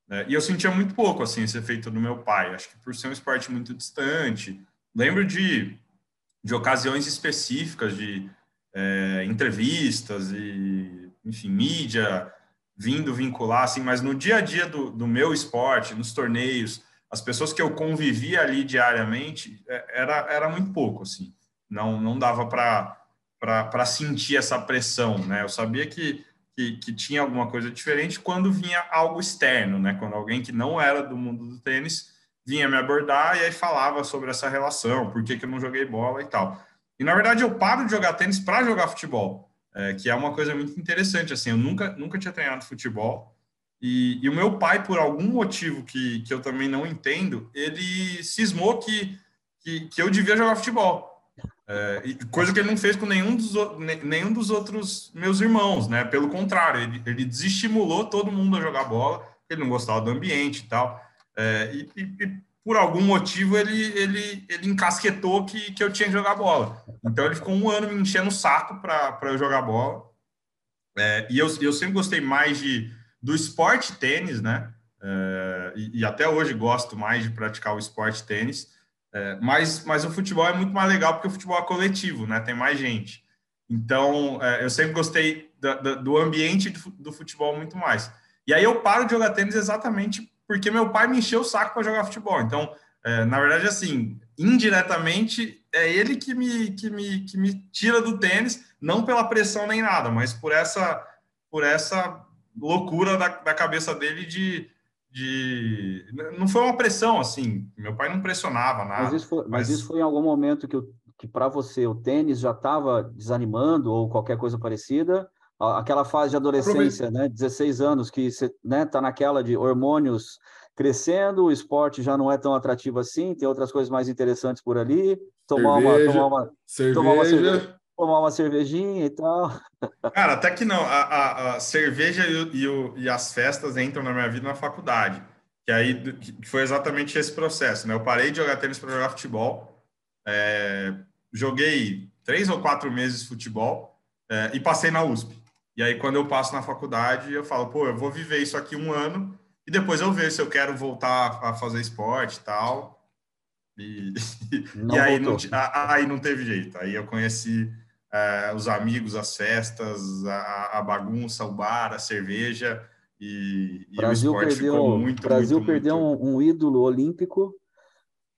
É, e eu sentia muito pouco, assim, esse efeito do meu pai. Acho que por ser um esporte muito distante. Lembro de, de ocasiões específicas, de é, entrevistas e, enfim, mídia vindo vincular, assim, mas no dia a dia do, do meu esporte, nos torneios, as pessoas que eu convivia ali diariamente, é, era, era muito pouco, assim. Não, não dava para sentir essa pressão, né? Eu sabia que, que, que, tinha alguma coisa diferente quando vinha algo externo, né? Quando alguém que não era do mundo do tênis vinha me abordar e aí falava sobre essa relação, por que, que eu não joguei bola e tal. E, na verdade, eu paro de jogar tênis para jogar futebol, é, que é uma coisa muito interessante, assim, eu nunca, nunca tinha treinado futebol, e, e, o meu pai, por algum motivo que, que eu também não entendo, ele cismou que, que, que eu devia jogar futebol. É, coisa que ele não fez com nenhum dos, nenhum dos outros meus irmãos, né? Pelo contrário, ele, ele desestimulou todo mundo a jogar bola, ele não gostava do ambiente e tal. É, e, e, por algum motivo ele, ele, ele encasquetou que, que eu tinha que jogar bola. Então ele ficou um ano me enchendo o saco para eu jogar bola. É, e eu, eu sempre gostei mais de do esporte tênis, né? É, e, e, até hoje gosto mais de praticar o esporte tênis, é, mas, mas o futebol é muito mais legal porque o futebol é coletivo, né? Tem mais gente. Então, é, eu sempre gostei do, do, do ambiente do, do futebol muito mais. E aí eu paro de jogar tênis exatamente porque meu pai me encheu o saco para jogar futebol. Então, é, na verdade, assim, indiretamente é ele que me, que, me, que me tira do tênis, não pela pressão nem nada, mas por essa, por essa loucura da, da cabeça dele de, de. Não foi uma pressão, assim. Meu pai não pressionava nada. Mas isso foi, mas... Mas isso foi em algum momento que, que para você o tênis já estava desanimando ou qualquer coisa parecida? Aquela fase de adolescência, né? 16 anos, que você né, tá naquela de hormônios crescendo, o esporte já não é tão atrativo assim, tem outras coisas mais interessantes por ali. Tomar cerveja, uma, tomar uma, cerveja. Tomar uma cerveja tomar uma cervejinha e tal. Cara, até que não. A, a, a cerveja e, e, o, e, as festas entram na minha vida na faculdade. Que aí que foi exatamente esse processo, né? Eu parei de jogar tênis para jogar futebol. É, joguei três ou quatro meses futebol é, e passei na USP. E aí, quando eu passo na faculdade, eu falo, pô, eu vou viver isso aqui um ano e depois eu vejo se eu quero voltar a fazer esporte e tal. E, e aí, não, aí não teve jeito. Aí eu conheci uh, os amigos, as festas, a, a, bagunça, o bar, a cerveja e, e o esporte perdeu, ficou muito, Brasil muito, perdeu muito... Um, um, ídolo olímpico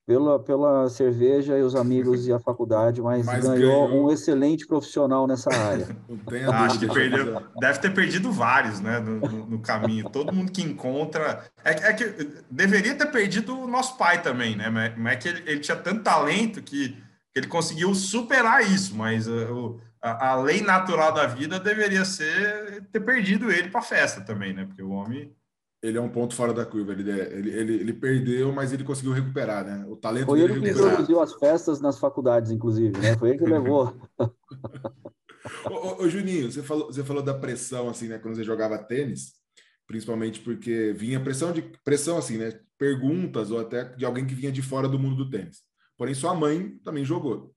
pela, pela cerveja e os amigos e a faculdade, mas, mas ganhou, ganhou, um excelente profissional nessa área. Acho que perdeu, deve ter perdido vários, né, no, no, no caminho. Todo mundo que encontra é, é, que deveria ter perdido o nosso pai também, né? Mas, mas é que ele, ele tinha tanto talento que ele conseguiu superar isso, mas uh, a, a, lei natural da vida deveria ser ter perdido ele para a festa também, né? Porque o homem. Ele é um ponto fora da curva. Ele, é, ele, ele, ele perdeu, mas ele conseguiu recuperar, né? O talento Foi ele que introduziu as festas nas faculdades, inclusive, né? Foi ele que levou. ô, ô, ô, Juninho, você falou, você falou da pressão, assim, né? Quando você jogava tênis, principalmente porque vinha pressão de pressão, assim, né? Perguntas ou até de alguém que vinha de fora do mundo do tênis. Porém, sua mãe também jogou.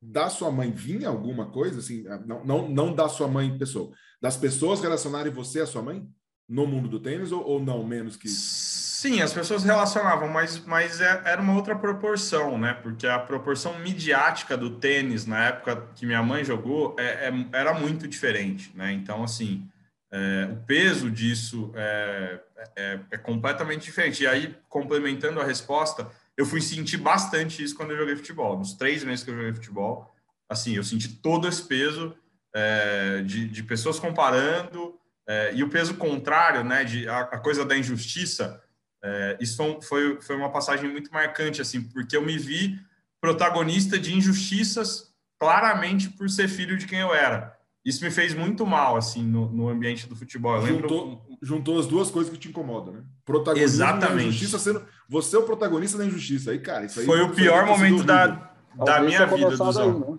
Da sua mãe vinha alguma coisa, assim, ah, não, não, não da sua mãe pessoa, das pessoas relacionarem você à sua mãe no mundo do tênis ou, ou não, menos que? Sim, as pessoas relacionavam, mas, mas é, era uma outra proporção, né? Porque a proporção midiática do tênis na época que minha mãe jogou é, é, era muito diferente, né? Então, assim, é, o peso disso é, é, é completamente diferente. E aí, complementando a resposta, eu fui sentir bastante isso quando eu joguei futebol. Nos três meses que eu joguei futebol, assim, eu senti todo esse peso é, de, de, pessoas comparando é, e o peso contrário, né, de a, a coisa da injustiça. É, isso foi, foi uma passagem muito marcante, assim, porque eu me vi protagonista de injustiças claramente por ser filho de quem eu era. Isso me fez muito mal, assim, no, no ambiente do futebol. Eu juntou, lembro... juntou as duas coisas que te incomodam, né? Protagonismo Exatamente. e injustiça sendo... Você é o protagonista da injustiça. Aí, cara, isso aí foi o pior momento da, da minha vida, Duzão. Né?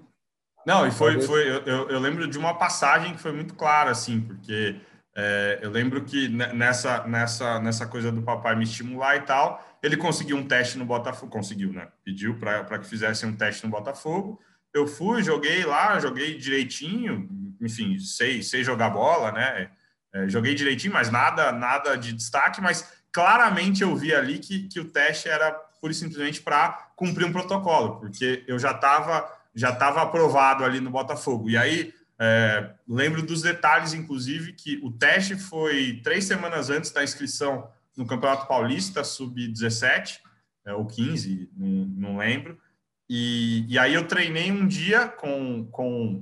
Não, e foi, foi eu, eu, lembro de uma passagem que foi muito clara, assim, porque É, eu lembro que nessa, nessa, nessa coisa do papai me estimular e tal, ele conseguiu um teste no Botafogo, conseguiu, né? Pediu para que fizesse um teste no Botafogo. Eu fui, joguei lá, joguei direitinho, enfim, sei, sei jogar bola, né? É, joguei direitinho, mas nada, nada de destaque, mas claramente eu vi ali que, que o teste era pura e simplesmente para cumprir um protocolo, porque eu já estava já tava aprovado ali no Botafogo. E aí é, lembro dos detalhes, inclusive, que o teste foi três semanas antes da inscrição no Campeonato Paulista, sub-17, é, ou 15, não, não lembro. E, e, aí eu treinei um dia com, com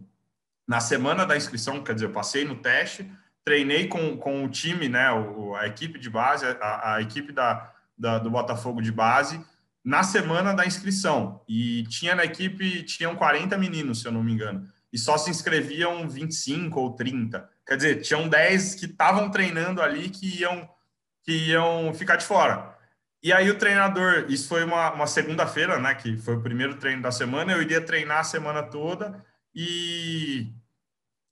na semana da inscrição, quer dizer, eu passei no teste, treinei com, com o time, né, o, a equipe de base, a, a equipe da, da, do Botafogo de base, na semana da inscrição. E tinha na equipe, tinham 40 meninos, se eu não me engano e só se inscreviam 25 ou 30. Quer dizer, tinham 10 que estavam treinando ali que iam, que iam ficar de fora. E aí o treinador, isso foi uma, uma segunda-feira, né, que foi o primeiro treino da semana, eu iria treinar a semana toda e,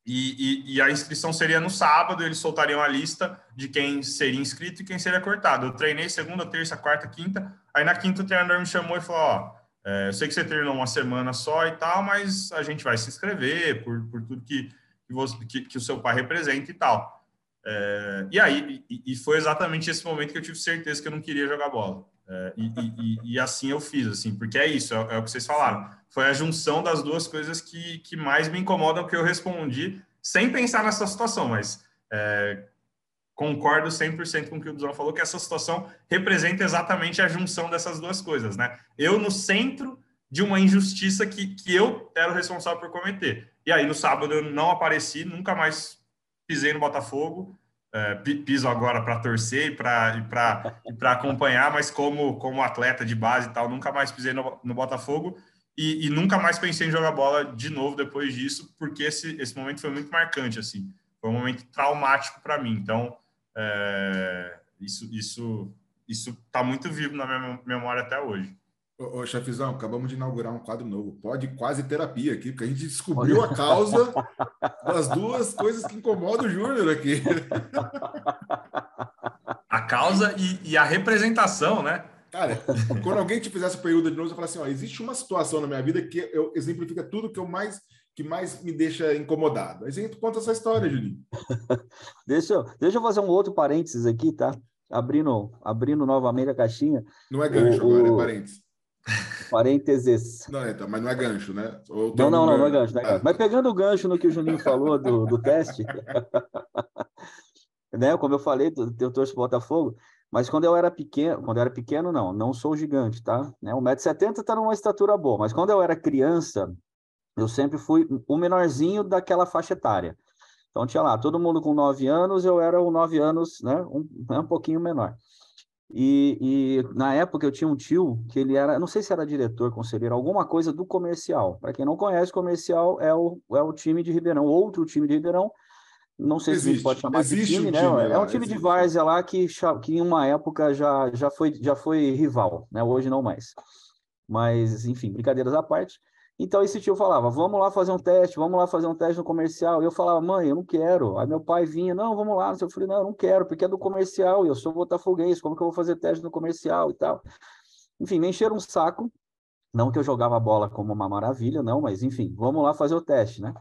e, e, e a inscrição seria no sábado, eles soltariam a lista de quem seria inscrito e quem seria cortado. Eu treinei segunda, terça, quarta, quinta, aí na quinta o treinador me chamou e falou, ó, é, eu sei que você treinou uma semana só e tal, mas a gente vai se inscrever por, por tudo que, que, você, que, que o seu pai representa e tal. É, e aí, e, e, foi exatamente esse momento que eu tive certeza que eu não queria jogar bola. É, e, e, e, assim eu fiz, assim, porque é isso, é, é, o que vocês falaram. Foi a junção das duas coisas que, que mais me incomodam que eu respondi, sem pensar nessa situação, mas é, concordo 100% com o que o Duzão falou, que essa situação representa exatamente a junção dessas duas coisas, né? Eu no centro de uma injustiça que, que eu era o responsável por cometer. E aí, no sábado, eu não apareci, nunca mais pisei no Botafogo, é, piso agora para torcer e para acompanhar, mas como, como atleta de base e tal, nunca mais pisei no, no Botafogo e, e, nunca mais pensei em jogar bola de novo depois disso, porque esse, esse momento foi muito marcante, assim. Foi um momento traumático para mim. Então, é, isso isso isso está muito vivo na minha memória até hoje. Ô, ô, chefizão, acabamos de inaugurar um quadro novo. Pode quase terapia aqui, porque a gente descobriu a causa das duas coisas que incomodam o Júnior aqui. A causa e, e, a representação, né? Cara, quando alguém te fizesse essa pergunta de novo, você fala assim: ó, existe uma situação na minha vida que eu, exemplifica tudo que eu mais que mais me deixa incomodado. Aí você conta essa história, Juninho. deixa, eu, deixa eu fazer um outro parênteses aqui, tá? Abrindo, abrindo novamente a caixinha. Não é gancho o, agora, é parênteses. Parênteses. Não, então, mas não é gancho, né? não, não, não, não é gancho, não é gancho. Ah. Mas pegando o gancho no que o Juninho falou do, do teste, né? Como eu falei, eu torço Botafogo, mas quando eu era pequeno, quando eu era pequeno, não, não sou gigante, tá? Né? 1,70m está numa estatura boa, mas quando eu era criança, eu sempre fui o menorzinho daquela faixa etária. Então tinha lá, todo mundo com nove anos, eu era o nove anos, né, um, né, um pouquinho menor. E, e, na época eu tinha um tio que ele era, não sei se era diretor, conselheiro, alguma coisa do comercial. Para quem não conhece, comercial é o, é o time de Ribeirão, outro time de Ribeirão. Não sei existe, se a gente pode chamar de time, um né? Time é um time existe. de várzea lá que, que em uma época já, já, foi, já foi rival, né? Hoje não mais. Mas, enfim, brincadeiras à parte. Então esse tio falava, vamos lá fazer um teste, vamos lá fazer um teste no comercial. E eu falava, mãe, eu não quero. Aí meu pai vinha, não, vamos lá. Eu falei, não, eu não quero, porque é do comercial, e eu sou botafoguês, como que eu vou fazer teste no comercial e tal? Enfim, me encheram um saco. Não que eu jogava bola como uma maravilha, não, mas enfim, vamos lá fazer o teste, né?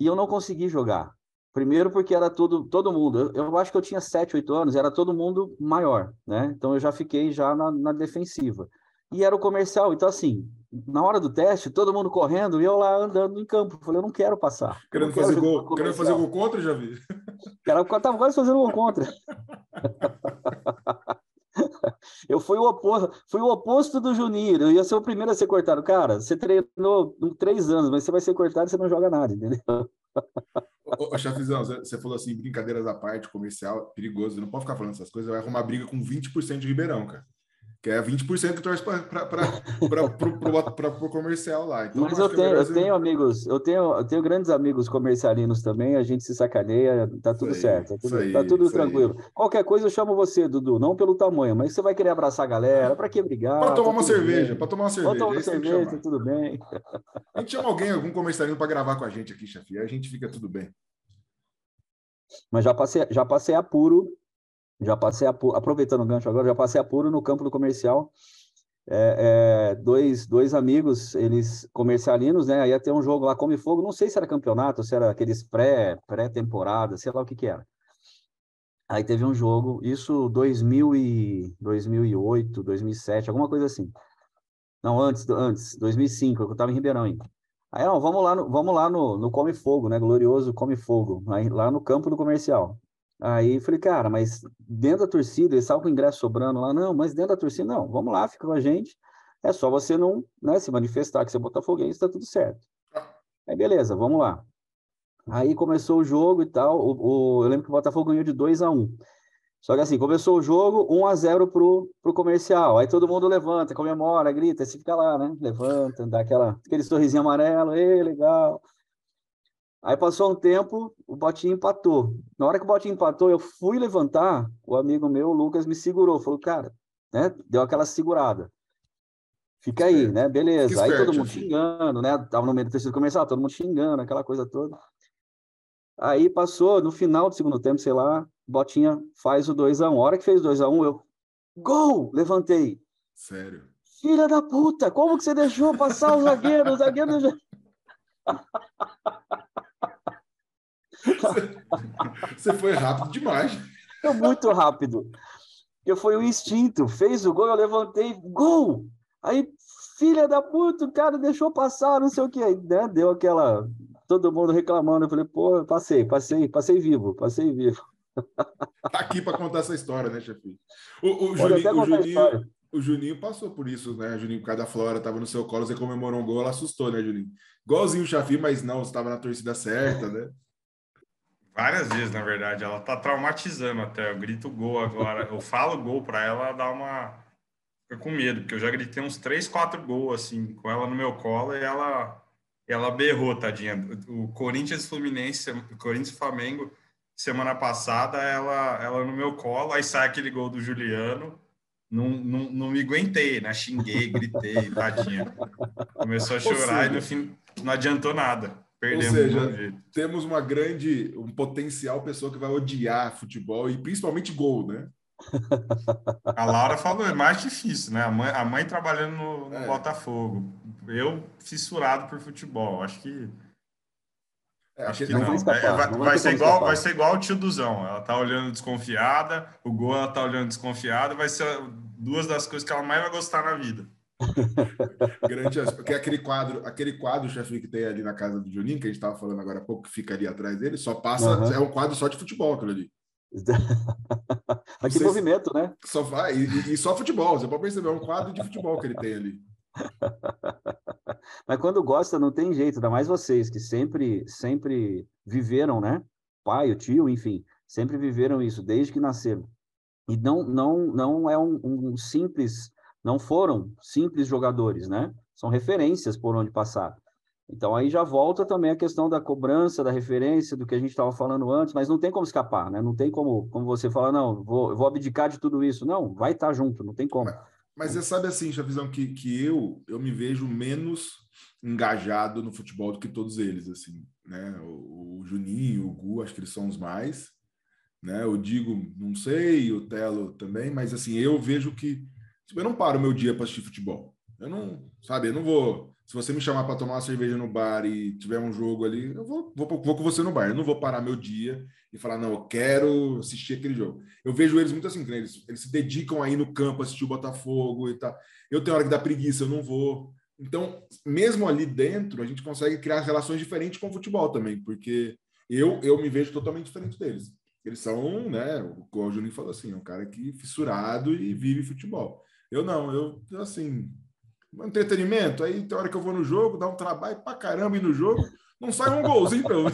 E eu não consegui jogar. Primeiro porque era todo, todo mundo, eu, eu acho que eu tinha 7, 8 anos, era todo mundo maior, né? Então eu já fiquei já na, na defensiva. E era o comercial, então assim, na hora do teste, todo mundo correndo e eu lá andando em campo. Falei, eu não quero passar. Querendo fazer gol, querendo fazer gol contra, já vi. Cara, tava quase fazendo gol contra. eu fui o oposto, fui o oposto do Juninho. Eu ia ser o primeiro a ser cortado. Cara, você treinou três anos, mas você vai ser cortado e você não joga nada, entendeu? Ô, ô Chafizão, você falou assim, brincadeiras à parte, comercial, perigoso. Não pode ficar falando essas coisas, vai arrumar briga com 20% de Ribeirão, cara que é 20% que torce para o comercial lá. Então, Mas eu tenho, eu tenho amigos, eu tenho, eu tenho grandes amigos comercialinos também, a gente se sacaneia, tá tudo aí, certo, tá tudo, aí, tá tudo tranquilo. Aí. Qualquer coisa eu chamo você, Dudu, não pelo tamanho, mas você vai querer abraçar a galera, para que brigar? Para tomar tá uma cerveja, para tomar uma cerveja. Para tomar uma cerveja, tá tudo bem. A gente chama alguém, algum comercialino para gravar com a gente aqui, chefe, a gente fica tudo bem. Mas já passei, já passei apuro, já passei aproveitando o gancho agora, já passei apuro no campo do comercial. É, é, dois, dois amigos, eles comercialinos, né? Aí ia ter um jogo lá, Come Fogo, não sei se era campeonato, se era aqueles pré, pré-temporada, sei lá o que que era. Aí teve um jogo, isso 2000 e 2008, 2007, alguma coisa assim. Não, antes, antes, 2005, eu estava em Ribeirão ainda. Aí, não, vamos lá no, vamos lá no, no Come Fogo, né? Glorioso Come Fogo, aí, lá no campo do comercial. Aí falei, cara, mas dentro da torcida, eles estavam com ingresso sobrando lá, não, mas dentro da torcida, não, vamos lá, fica com a gente. É só você não né, se manifestar que você é botafoguense, está tudo certo. Aí beleza, vamos lá. Aí começou o jogo e tal. O, o, eu lembro que o Botafogo ganhou de 2 a 1 um. Só que assim, começou o jogo 1 a 0 pro, pro comercial. Aí todo mundo levanta, comemora, grita, você fica lá, né? Levanta, dá aquela, aquele sorrisinho amarelo, ei, legal. Aí passou um tempo, o Botinho empatou. Na hora que o Botinho empatou, eu fui levantar, o amigo meu, o Lucas, me segurou. Falou, cara, né? Deu aquela segurada. Fica aí, né? Beleza. Aí todo mundo xingando, né? Tava no meio do terceiro comercial, todo mundo xingando, aquela coisa toda. Aí passou, no final do segundo tempo, sei lá, Botinha faz o 2x1. Um. A hora que fez 2x1, um, eu. Gol! Levantei. Sério? Filha da puta, como que você deixou passar o zagueiro? O zagueiro já. Você foi rápido demais. Foi muito rápido. Eu foi o instinto. Fez o gol, eu levantei. Gol! Aí, filha da puta, o cara deixou passar, não sei o que. Aí, né? Deu aquela todo mundo reclamando. Eu falei, pô, passei, passei, passei vivo, passei vivo. Tá aqui para contar essa história, né, chefe? O, o, Juninho, o, Juninho, o Juninho passou por isso, né? Juninho, por causa da Flora, estava no seu colo, você comemorou um gol, ela assustou, né, Juninho? Igualzinho o Chafi, mas não, estava na torcida certa, né? Várias vezes, na verdade. Ela tá traumatizando até. Eu grito gol agora. Eu falo gol para ela, ela dá uma. Fica com medo, porque eu já gritei uns três, quatro gols, assim, com ela no meu colo e ela ela berrou, tadinha. O Corinthians Fluminense, o Corinthians Flamengo, semana passada, ela, ela no meu colo, aí sai aquele gol do Juliano. Não, não, não me aguentei, né? Xinguei, gritei, tadinha. Começou a chorar seja, e no fim não adiantou nada. Perdemos. Ou seja, temos uma grande, um potencial pessoa que vai odiar futebol e principalmente gol, né? A Laura falou, é mais difícil, né? A mãe, a mãe trabalhando no, no é. Botafogo. Eu fissurado por futebol. Acho que. É, acho que não. não. Escapar, é, vai, não vai, vai ser igual, vai ser igual o tio Duzão. Ela tá olhando desconfiada, o gol ela tá olhando desconfiada, vai ser duas das coisas que ela mais vai gostar na vida. Grande porque aquele quadro, aquele quadro, chefe, que tem ali na casa do Juninho, que a gente estava falando agora há pouco, que fica ali atrás dele, só passa, uhum. é um quadro só de futebol aquilo ali. Que movimento, né? Só vai, e, e, só futebol, você pode perceber, é um quadro de futebol que ele tem ali. Mas quando gosta, não tem jeito, ainda mais vocês que sempre, sempre viveram, né? Pai, o tio, enfim, sempre viveram isso desde que nasceram. E não, não, não é um, um simples, não foram simples jogadores, né? São referências por onde passaram. Então aí já volta também a questão da cobrança, da referência, do que a gente estava falando antes, mas não tem como escapar, né? Não tem como, como você falar, não, vou, vou abdicar de tudo isso. Não, vai estar tá junto, não tem como. Mas, você sabe assim, Chavisão, que, que eu, eu me vejo menos engajado no futebol do que todos eles, assim, né? O, o Juninho, o Gu, acho que eles são os mais, né? Eu digo, não sei, o Telo também, mas assim, eu vejo que eu não paro meu dia para assistir futebol. Eu não, sabe, eu não vou se você me chamar para tomar uma cerveja no bar e tiver um jogo ali, eu vou, vou, vou, com você no bar. Eu não vou parar meu dia e falar, não, eu quero assistir aquele jogo. Eu vejo eles muito assim, eles, eles se dedicam aí no campo a assistir o Botafogo e tal. Eu tenho hora que dá preguiça, eu não vou. Então, mesmo ali dentro, a gente consegue criar relações diferentes com o futebol também, porque eu, eu me vejo totalmente diferente deles. Eles são, né, o Juninho falou assim, é um cara que fissurado e vive futebol. Eu não, eu, assim, entretenimento. Aí tem hora que eu vou no jogo, dá um trabalho pra caramba ir no jogo, não sai um golzinho pra eu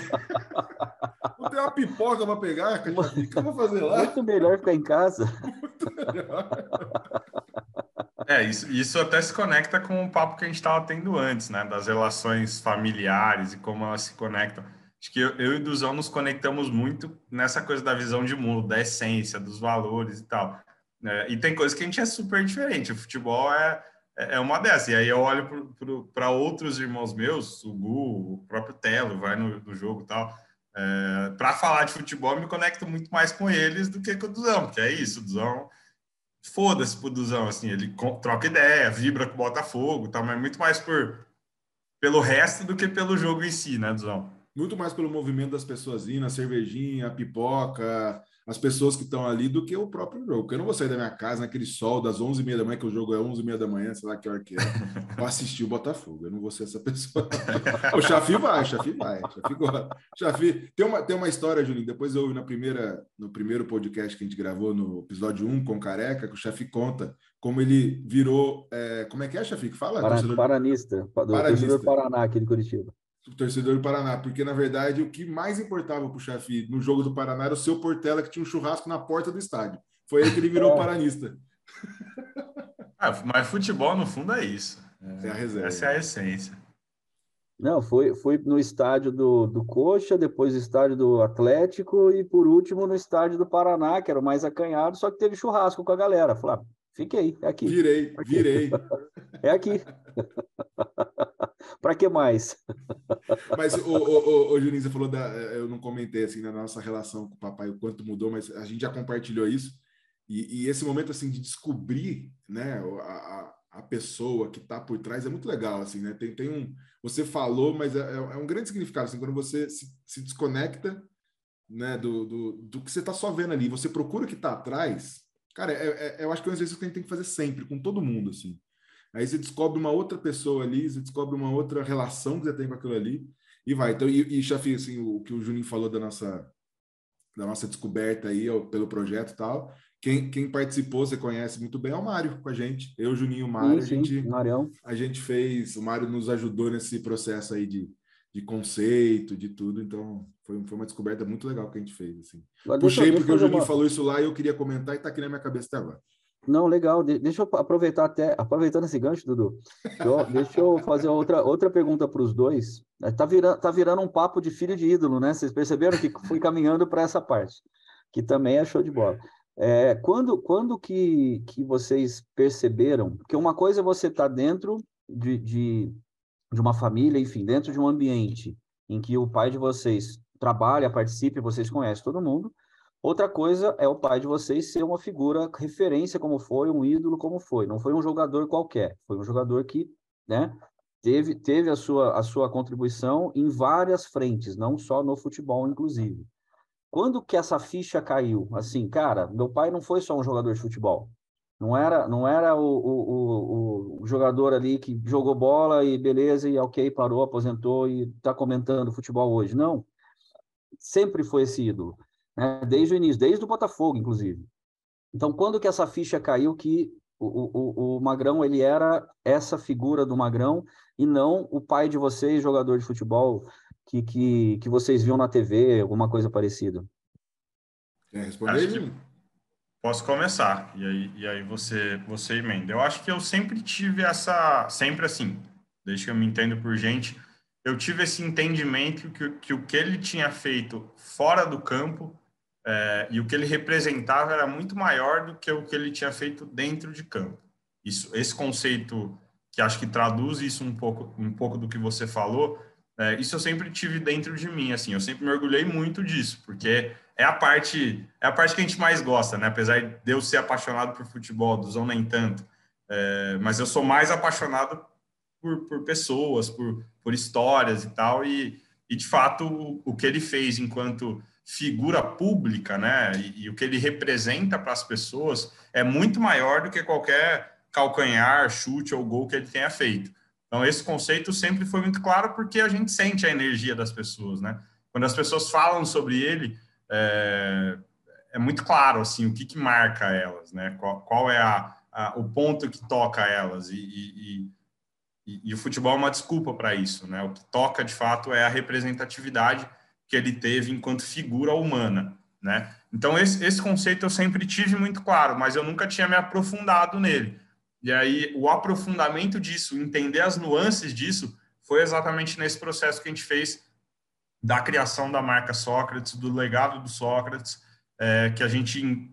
Não tem uma pipoca pra pegar, cara. O que eu vou fazer lá? Muito melhor ficar em casa. Muito melhor. É, isso, isso até se conecta com o papo que a gente estava tendo antes, né? Das relações familiares e como elas se conectam. Acho que eu, eu e o Duzão nos conectamos muito nessa coisa da visão de mundo, da essência, dos valores e tal. É, e tem coisas que a gente é super diferente. O futebol é, é, é uma dessas. E aí eu olho para outros irmãos meus, o Gu, o próprio Telo, vai no, no jogo e tal. É, para falar de futebol, eu me conecto muito mais com eles do que com o Duzão, porque é isso, o Duzão foda-se pro Duzão, assim, ele troca ideia, vibra com o Botafogo, tá, mas muito mais por pelo resto do que pelo jogo em si, né, Duzão? Muito mais pelo movimento das pessoas indo, a cervejinha, a pipoca, as pessoas que estão ali do que o próprio jogo. Porque eu não vou sair da minha casa naquele sol das 11h30 da manhã, que o jogo é 11h30 da manhã, sei lá que hora que é, para assistir o Botafogo. Eu não vou ser essa pessoa. o Chafi vai, o Chafi vai. O Chafi, gosta. Chafi tem, uma, tem uma história, Julinho, depois eu ouvi na primeira, no primeiro podcast que a gente gravou no episódio 1 com o Careca, que o Chafi conta como ele virou. É, como é que é, Chafi? Que fala? Para, Paranista, do Paranista. Paraná, aqui de Curitiba torcedor do Paraná, porque na verdade o que mais importava para o chefe no jogo do Paraná era o seu Portela que tinha um churrasco na porta do estádio. Foi aí que ele virou é. paranista. Ah, mas futebol no fundo é isso. É, a reserva. Essa é a essência. Não, foi, foi no estádio do, do Coxa, depois no estádio do Atlético e por último no estádio do Paraná, que era o mais acanhado, só que teve churrasco com a galera. Falei, ah, fique aí, é aqui. Virei, aqui. virei. é aqui. Para que mais? Mas o, o, o, Juninho, você falou da. Eu não comentei assim na nossa relação com o papai o quanto mudou, mas a gente já compartilhou isso. E, e esse momento assim de descobrir, né, a, a pessoa que está por trás é muito legal, assim, né? Tem, tem um. Você falou, mas é, é um grande significado, assim, quando você se, se desconecta, né, do, do, do que você está só vendo ali, você procura o que está atrás. Cara, é, é, eu acho que é um exercício que a gente tem que fazer sempre, com todo mundo, assim. Aí você descobre uma outra pessoa ali, você descobre uma outra relação que você tem com aquilo ali e vai. Então, e, e Chafi, assim, o que o Juninho falou da nossa da nossa descoberta aí ó, pelo projeto e tal. Quem, quem participou, você conhece muito bem, é o Mário com a gente. Eu, Juninho e o Mário, sim, a, gente, Marião. a gente fez, o Mário nos ajudou nesse processo aí de, de conceito, de tudo, então foi, foi uma descoberta muito legal que a gente fez. Assim. Puxei porque o Juninho uma... falou isso lá e eu queria comentar e está aqui na minha cabeça até agora. Não, legal. De deixa eu aproveitar até, aproveitando esse gancho, Dudu. Eu, deixa eu fazer outra, outra pergunta para os dois. É, virando, tá virando um papo de filho de ídolo, né? Vocês perceberam que fui caminhando para essa parte, que também é show de bola. É, quando quando que, que vocês perceberam? Porque uma coisa é você estar tá dentro de, de, de uma família, enfim, dentro de um ambiente em que o pai de vocês trabalha, participa, vocês conhecem todo mundo. Outra coisa é o pai de vocês ser uma figura referência como foi, um ídolo como foi. Não foi um jogador qualquer, foi um jogador que, né, teve, teve a, sua, a sua contribuição em várias frentes, não só no futebol, inclusive. Quando que essa ficha caiu? Assim, cara, meu pai não foi só um jogador de futebol. Não era, não era o, o, o, o jogador ali que jogou bola e beleza, e ok, parou, aposentou e está comentando futebol hoje. Não. Sempre foi esse ídolo né? desde o início, desde o Botafogo, inclusive. Então, quando que essa ficha caiu que o, o, o Magrão ele era essa figura do Magrão e não o pai de vocês, jogador de futebol, que, que, que vocês viam na TV, alguma coisa parecida? Quer responder? Posso começar, e aí, e aí você, você emenda. Eu acho que eu sempre tive essa, sempre assim, desde que eu me entendo por gente, eu tive esse entendimento que, que o que ele tinha feito fora do campo é, e o que ele representava era muito maior do que o que ele tinha feito dentro de campo. Isso, esse conceito que acho que traduz isso um pouco, um pouco do que você falou, é, isso eu sempre tive dentro de mim, assim, eu sempre me orgulhei muito disso, porque é a parte, é a parte que a gente mais gosta, né? Apesar de eu ser apaixonado por futebol, do Zão nem tanto, é, mas eu sou mais apaixonado por, por pessoas, por, por histórias e tal, e, e de fato o, o que ele fez enquanto figura pública, né, e, e o que ele representa para as pessoas é muito maior do que qualquer calcanhar, chute ou gol que ele tenha feito. Então, esse conceito sempre foi muito claro porque a gente sente a energia das pessoas, né? Quando as pessoas falam sobre ele, é, é muito claro, assim, o que, que marca elas, né? Qual, qual é a, a, o ponto que toca elas. E, e, e, e o futebol é uma desculpa para isso, né? O que toca, de fato, é a representatividade que ele teve enquanto figura humana, né? Então esse, esse conceito eu sempre tive muito claro, mas eu nunca tinha me aprofundado nele. E aí o aprofundamento disso, entender as nuances disso, foi exatamente nesse processo que a gente fez da criação da marca Sócrates, do legado do Sócrates, é, que a gente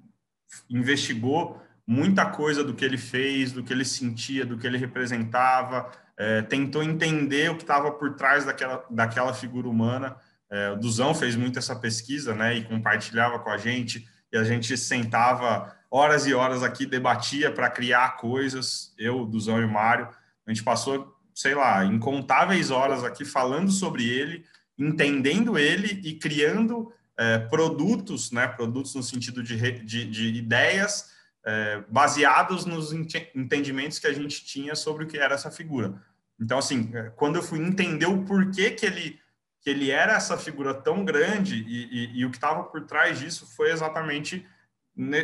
investigou muita coisa do que ele fez, do que ele sentia, do que ele representava, é, tentou entender o que estava por trás daquela, daquela figura humana é, o Duzão fez muito essa pesquisa, né, e compartilhava com a gente, e a gente sentava horas e horas aqui, debatia para criar coisas, eu, Duzão e o Mário, a gente passou, sei lá, incontáveis horas aqui falando sobre ele, entendendo ele e criando é, produtos, né, produtos no sentido de, de, de ideias é, baseados nos entendimentos que a gente tinha sobre o que era essa figura. Então, assim, é, quando eu fui entender o porquê que ele, que ele era essa figura tão grande e, e, e o que estava por trás disso foi exatamente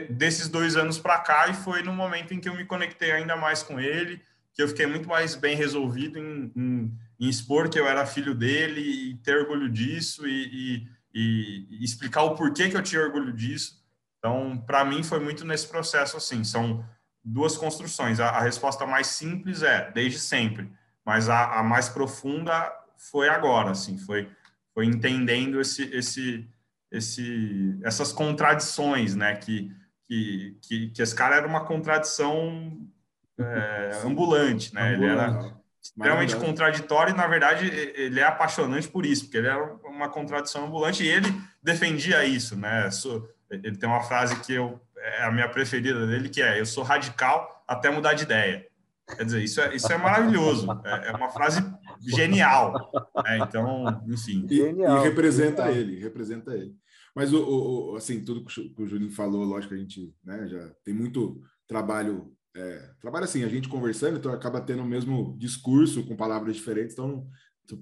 desses dois anos para cá e foi no momento em que eu me conectei ainda mais com ele, que eu fiquei muito mais bem resolvido em, em, em expor que eu era filho dele e ter orgulho disso e, e explicar o porquê que eu tinha orgulho disso então, para mim, foi muito nesse processo assim. São duas construções. A, a resposta mais simples é desde sempre, mas a, a, mais profunda foi agora, assim, foi, foi entendendo esse, esse, esse, essas contradições, né? Que, que, que, que esse cara era uma contradição é, ambulante, né? Ele era extremamente contraditório e, na verdade, ele é apaixonante por isso, porque ele era uma contradição ambulante e ele defendia isso, né? Ele tem uma frase que eu, é a minha preferida dele, que é: Eu sou radical até mudar de ideia. Quer dizer, isso é, isso é maravilhoso. É, é uma frase genial. Né? Então, enfim. E, e representa genial. ele, representa ele. Mas, o, o, assim, tudo que o Juninho falou, lógico que a gente né, já tem muito trabalho. É, trabalho assim, a gente conversando, então acaba tendo o mesmo discurso com palavras diferentes, então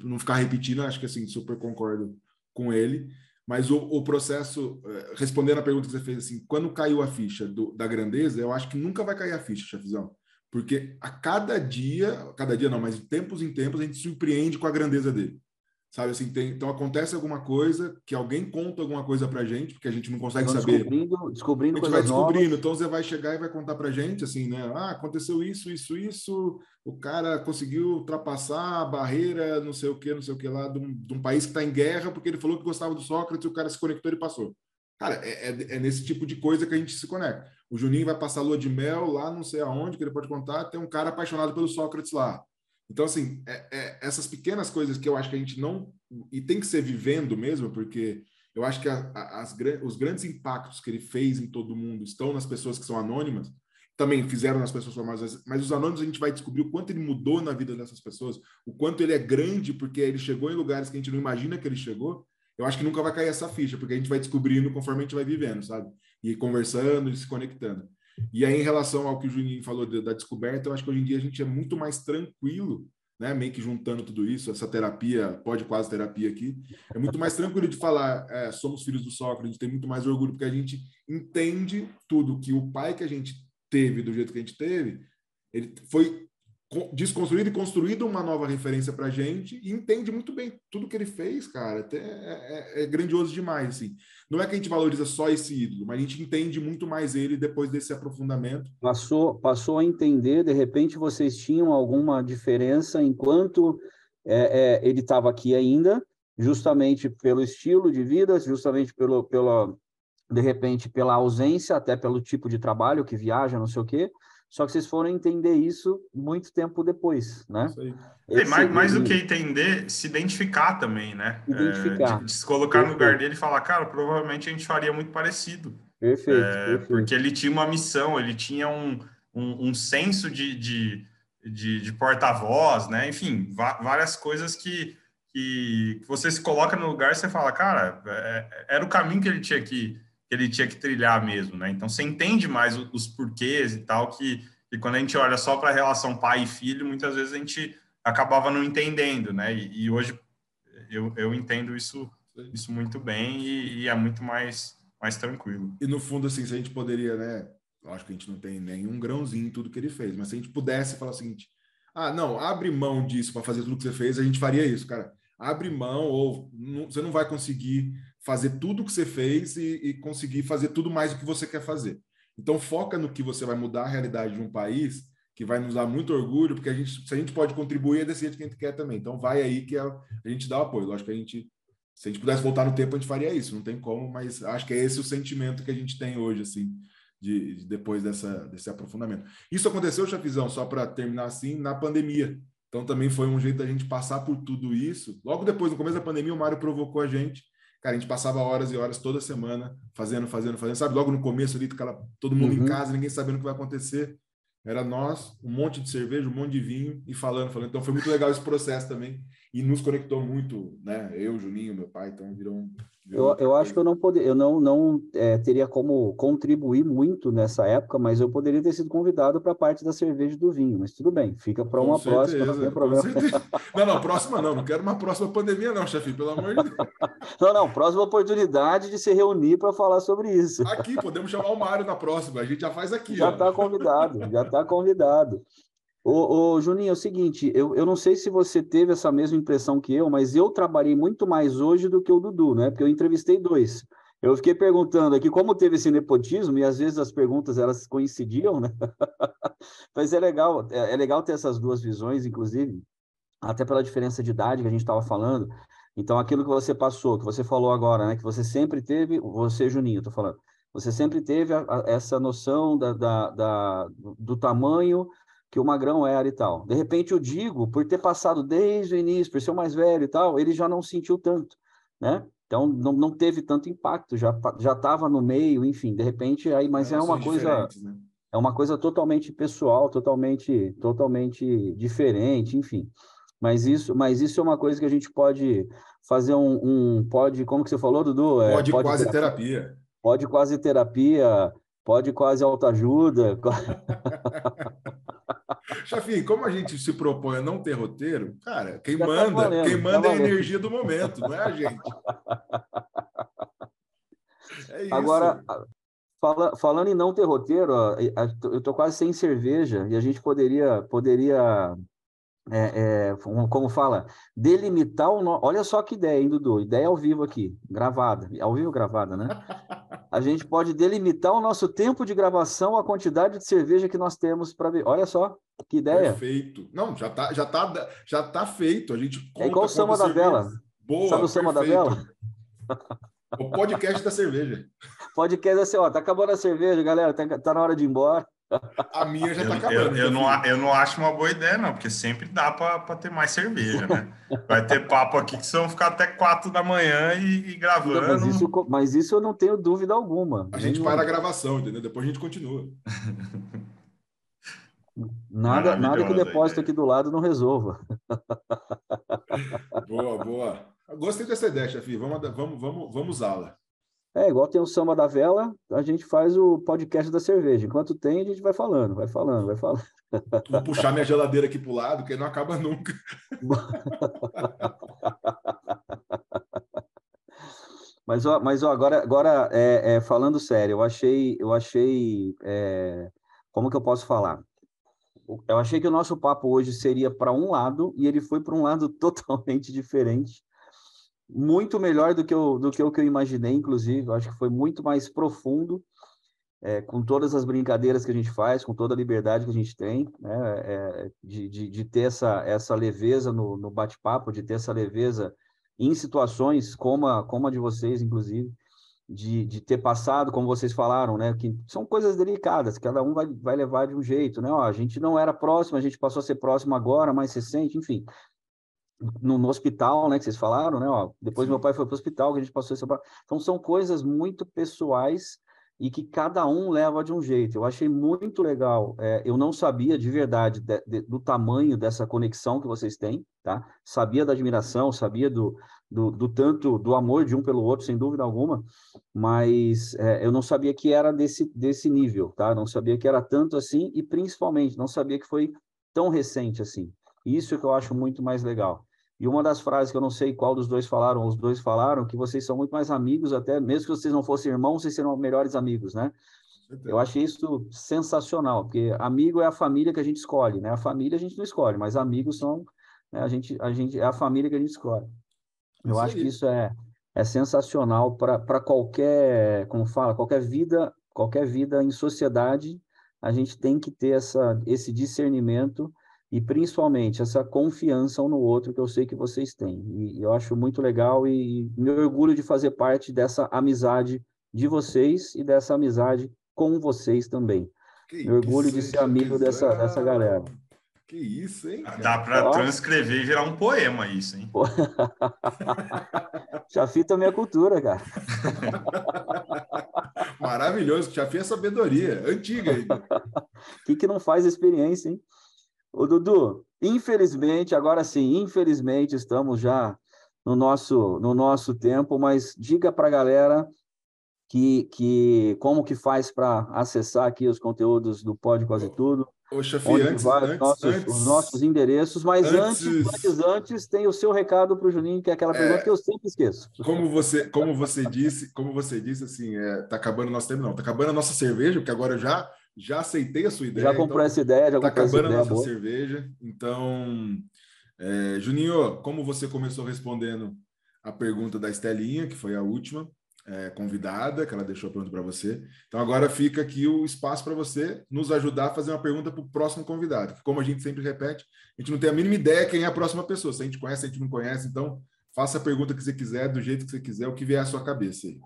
não ficar repetindo, acho que assim, super concordo com ele. Mas o, o, processo, eh, respondendo a pergunta que você fez, assim, quando caiu a ficha do, da grandeza, eu acho que nunca vai cair a ficha, chefizão. Porque a cada dia, cada dia não, mas de tempos em tempos, a gente surpreende com a grandeza dele. Sabe assim tem, então acontece alguma coisa que alguém conta alguma coisa para gente porque a gente não consegue saber. descobrindo descobrindo a gente vai descobrindo novas. então você vai chegar e vai contar para gente assim né? Ah aconteceu isso isso isso o cara conseguiu ultrapassar a barreira não sei o que não sei o que lá de um, de um país que está em guerra porque ele falou que gostava do Sócrates e o cara se conectou e passou cara é, é, é nesse tipo de coisa que a gente se conecta o Juninho vai passar lua de mel lá não sei aonde que ele pode contar tem um cara apaixonado pelo Sócrates lá então, assim, é, é, essas pequenas coisas que eu acho que a gente não. E tem que ser vivendo mesmo, porque eu acho que a, a, as, os grandes impactos que ele fez em todo mundo estão nas pessoas que são anônimas, também fizeram nas pessoas famosas, mas os anônimos a gente vai descobrir o quanto ele mudou na vida dessas pessoas, o quanto ele é grande, porque ele chegou em lugares que a gente não imagina que ele chegou. Eu acho que nunca vai cair essa ficha, porque a gente vai descobrindo conforme a gente vai vivendo, sabe? E conversando e se conectando. E aí, em relação ao que o Juninho falou da descoberta, eu acho que hoje em dia a gente é muito mais tranquilo, né? Meio que juntando tudo isso, essa terapia, pode quase terapia aqui, é muito mais tranquilo de falar, é, somos filhos do Sócrates, tem muito mais orgulho, porque a gente entende tudo que o pai que a gente teve, do jeito que a gente teve, ele foi desconstruído e construído uma nova referência para gente e entende muito bem tudo que ele fez, cara. É, é, é, grandioso demais, assim. Não é que a gente valoriza só esse ídolo, mas a gente entende muito mais ele depois desse aprofundamento. Passou, passou a entender, de repente vocês tinham alguma diferença enquanto é, é ele estava aqui ainda, justamente pelo estilo de vida, justamente pelo, pela, de repente, pela ausência, até pelo tipo de trabalho que viaja, não sei o quê, só que vocês foram entender isso muito tempo depois, né? É, mais, mais do que entender, se identificar também, né? Identificar. É, de, de, se colocar perfeito. no lugar dele e falar, cara, provavelmente a gente faria muito parecido. Perfeito, é, perfeito. Porque ele tinha uma missão, ele tinha um, um, um senso de, de, de, de porta-voz, né? Enfim, várias coisas que, que, que você se coloca no lugar e você fala, cara, é, era o caminho que ele tinha que que ele tinha que trilhar mesmo, né? Então você entende mais os porquês e tal, que, que quando a gente olha só para a relação pai e filho, muitas vezes a gente acabava não entendendo, né? E, e hoje eu, eu entendo isso, isso muito bem e, e, é muito mais, mais tranquilo. E no fundo, assim, se a gente poderia, né? Acho que a gente não tem nenhum grãozinho em tudo que ele fez, mas se a gente pudesse falar o seguinte: ah, não, abre mão disso para fazer tudo que você fez, a gente faria isso, cara. Abre mão, ou não, você não vai conseguir fazer tudo o que você fez e, e, conseguir fazer tudo mais do que você quer fazer. Então foca no que você vai mudar a realidade de um país que vai nos dar muito orgulho, porque a gente, se a gente pode contribuir, é desse jeito que a gente quer também. Então vai aí que a, a gente dá o apoio. Lógico que a gente, se a gente pudesse voltar no tempo, a gente faria isso. Não tem como, mas acho que é esse o sentimento que a gente tem hoje, assim, de, de depois dessa, desse aprofundamento. Isso aconteceu, Chafizão, só para terminar assim, na pandemia. Então também foi um jeito da gente passar por tudo isso. Logo depois, no começo da pandemia, o Mário provocou a gente. Cara, a gente passava horas e horas toda semana fazendo, fazendo, fazendo. Sabe, logo no começo ali, todo mundo uhum. em casa, ninguém sabendo o que vai acontecer. Era nós, um monte de cerveja, um monte de vinho e falando, falando. Então foi muito legal esse processo também e nos conectou muito, né? Eu, Juninho, meu pai, então virou um, eu, eu acho que eu não poder, eu não, não é, teria como contribuir muito nessa época, mas eu poderia ter sido convidado para a parte da cerveja e do vinho, mas tudo bem, fica para uma certeza, próxima, não tem problema. Não, não, próxima não, não quero uma próxima pandemia não, chefe, pelo amor de Deus. Não, não, próxima oportunidade de se reunir para falar sobre isso. Aqui, podemos chamar o Mário na próxima, a gente já faz aqui. Já está convidado, já está convidado. Ô, ô, Juninho, é o seguinte, eu, eu não sei se você teve essa mesma impressão que eu, mas eu trabalhei muito mais hoje do que o Dudu, né? Porque eu entrevistei dois. Eu fiquei perguntando aqui como teve esse nepotismo, e às vezes as perguntas elas coincidiam, né? mas é legal, é, é legal ter essas duas visões, inclusive, até pela diferença de idade que a gente estava falando. Então, aquilo que você passou, que você falou agora, né? Que você sempre teve, você, Juninho, estou falando, você sempre teve a, a, essa noção da, da, da, do tamanho que o Magrão era e tal. De repente, eu digo, por ter passado desde o início, por ser o mais velho e tal, ele já não sentiu tanto, né? Então, não, não teve tanto impacto, já já estava no meio, enfim, de repente, aí, mas é, é uma coisa... Né? É uma coisa totalmente pessoal, totalmente, totalmente diferente, enfim. Mas isso, mas isso é uma coisa que a gente pode fazer um, um pode, como que você falou, Dudu? É, pode, pode quase terapia. terapia. Pode quase terapia, pode quase autoajuda. Chafi, como a gente se propõe a não ter roteiro, cara, quem Já tá manda, tá valendo, quem manda tá é a energia do momento, não é a gente. É isso. Agora, fala, falando em não ter roteiro, eu tô quase sem cerveja e a gente poderia, poderia é, é, como fala, delimitar o. No... Olha só que ideia, hein, Dudu? Ideia ao vivo aqui, gravada, ao vivo gravada, né? A gente pode delimitar o nosso tempo de gravação, a quantidade de cerveja que nós temos para ver. Olha só, que ideia. Perfeito. Não, já tá, já tá, já tá feito. A gente é igual o Samba da Vela. Boa, Sabe o Samba da Vela? O podcast da cerveja. Podcast assim, ó, tá acabando a cerveja, galera, tá, tá na hora de ir embora. A minha já está acabando. Eu, eu, não, eu não acho uma boa ideia, não, porque sempre dá para ter mais cerveja, né? Vai ter papo aqui que vão ficar até quatro da manhã e, e gravando. Mas isso, mas isso eu não tenho dúvida alguma. A gente para a gravação, entendeu? Depois a gente continua. Nada, nada que o depósito aqui do lado não resolva. Boa, boa. Gostei dessa ideia, chefe. Vamos, vamos, vamos, vamos usá-la. É, igual tem o samba da vela, a gente faz o podcast da cerveja. Enquanto tem, a gente vai falando, vai falando, vai falando. Vou puxar minha geladeira aqui para o lado, que não acaba nunca. mas, ó, mas ó, agora, agora é, é, falando sério, eu achei, eu achei, é, como que eu posso falar? Eu achei que o nosso papo hoje seria para um lado e ele foi para um lado totalmente diferente muito melhor do que, eu, do que o que eu imaginei, inclusive. Eu acho que foi muito mais profundo, é, com todas as brincadeiras que a gente faz, com toda a liberdade que a gente tem, né, é, de, de, de, ter essa, essa leveza no, no bate-papo, de ter essa leveza em situações como a, como a de vocês, inclusive, de, de ter passado, como vocês falaram, né, que são coisas delicadas, cada um vai, vai levar de um jeito, né, ó, a gente não era próximo, a gente passou a ser próximo agora, mais recente, enfim, no, no, hospital, né, que vocês falaram, né, ó, depois Sim. meu pai foi para o hospital, que a gente passou isso. Então, são coisas muito pessoais e que cada um leva de um jeito. Eu achei muito legal. É, eu não sabia de verdade de, de, do tamanho dessa conexão que vocês têm, tá? Sabia da admiração, sabia do, do, do tanto do amor de um pelo outro, sem dúvida alguma, mas é, eu não sabia que era desse, desse nível, tá? Não sabia que era tanto assim e principalmente não sabia que foi tão recente assim. Isso que eu acho muito mais legal. E uma das frases que eu não sei qual dos dois falaram, os dois falaram, que vocês são muito mais amigos, até mesmo que vocês não fossem irmãos, vocês serão melhores amigos, né? Eu achei isso sensacional, porque amigo é a família que a gente escolhe, né? A família a gente não escolhe, mas amigos são né? a gente a gente é a família que a gente escolhe. Eu isso acho aí. que isso é é sensacional para qualquer, como fala, qualquer vida, qualquer vida em sociedade, a gente tem que ter essa esse discernimento e principalmente essa confiança um no outro que eu sei que vocês têm. E eu acho muito legal e me orgulho de fazer parte dessa amizade de vocês e dessa amizade com vocês também. Que, me orgulho de ser amigo dessa, dessa galera. Que isso, hein? Cara? Dá para transcrever e virar um poema isso, hein? Chafi também é cultura, cara. Maravilhoso. Chafi é sabedoria, antiga ainda. O que, que não faz experiência, hein? Ô, Dudu, infelizmente, agora sim, infelizmente, estamos já no nosso, no nosso tempo, mas diga para a galera que, que como que faz para acessar aqui os conteúdos do Pode Quase Tudo. Ô, chefe, antes, antes, nossos, antes, os nossos endereços, mas antes, antes, antes, tem o seu recado para o Juninho, que é aquela pergunta é, que eu sempre esqueço. Como você, como você disse, como você disse, assim, é, tá acabando o nosso tempo, não, tá acabando a nossa cerveja, porque agora já, já aceitei a sua ideia. Já comprou então, essa ideia, já tá comprou acabando essa a nossa cerveja. Então, é, Juninho, como você começou respondendo a pergunta da Estelinha, que foi a última, é, convidada, que ela deixou a pergunta para você. Então agora fica aqui o espaço para você nos ajudar a fazer uma pergunta para o próximo convidado. Que, como a gente sempre repete, a gente não tem a mínima ideia quem é a próxima pessoa. Se a gente conhece, a gente não conhece. Então faça a pergunta que você quiser, do jeito que você quiser, o que vier à sua cabeça aí.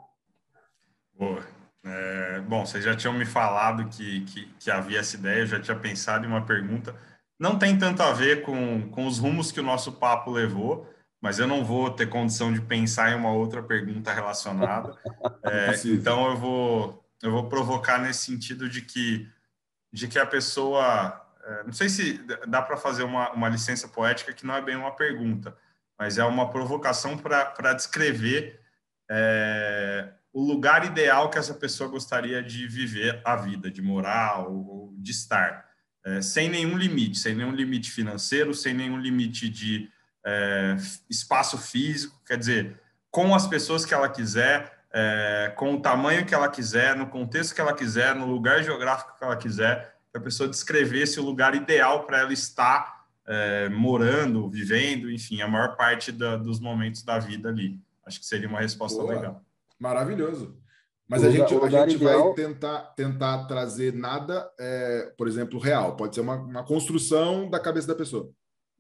Boa. É, bom, vocês já tinham me falado que, que, que, havia essa ideia, eu já tinha pensado em uma pergunta. Não tem tanto a ver com, com os rumos que o nosso papo levou, mas eu não vou ter condição de pensar em uma outra pergunta relacionada. É, então eu vou eu vou provocar nesse sentido de que de que a pessoa é, não sei se dá para fazer uma, uma licença poética que não é bem uma pergunta, mas é uma provocação para descrever é, o lugar ideal que essa pessoa gostaria de viver a vida, de morar ou, de estar, é, sem nenhum limite, sem nenhum limite financeiro, sem nenhum limite de é, espaço físico, quer dizer, com as pessoas que ela quiser, é, com o tamanho que ela quiser, no contexto que ela quiser, no lugar geográfico que ela quiser, que a pessoa descrevesse o lugar ideal para ela estar é, morando, vivendo, enfim, a maior parte da, dos momentos da vida ali. Acho que seria uma resposta Boa. legal. Maravilhoso. Mas o a gente, a gente ideal... vai tentar, tentar trazer nada, é, por exemplo, real. Pode ser uma, uma construção da cabeça da pessoa.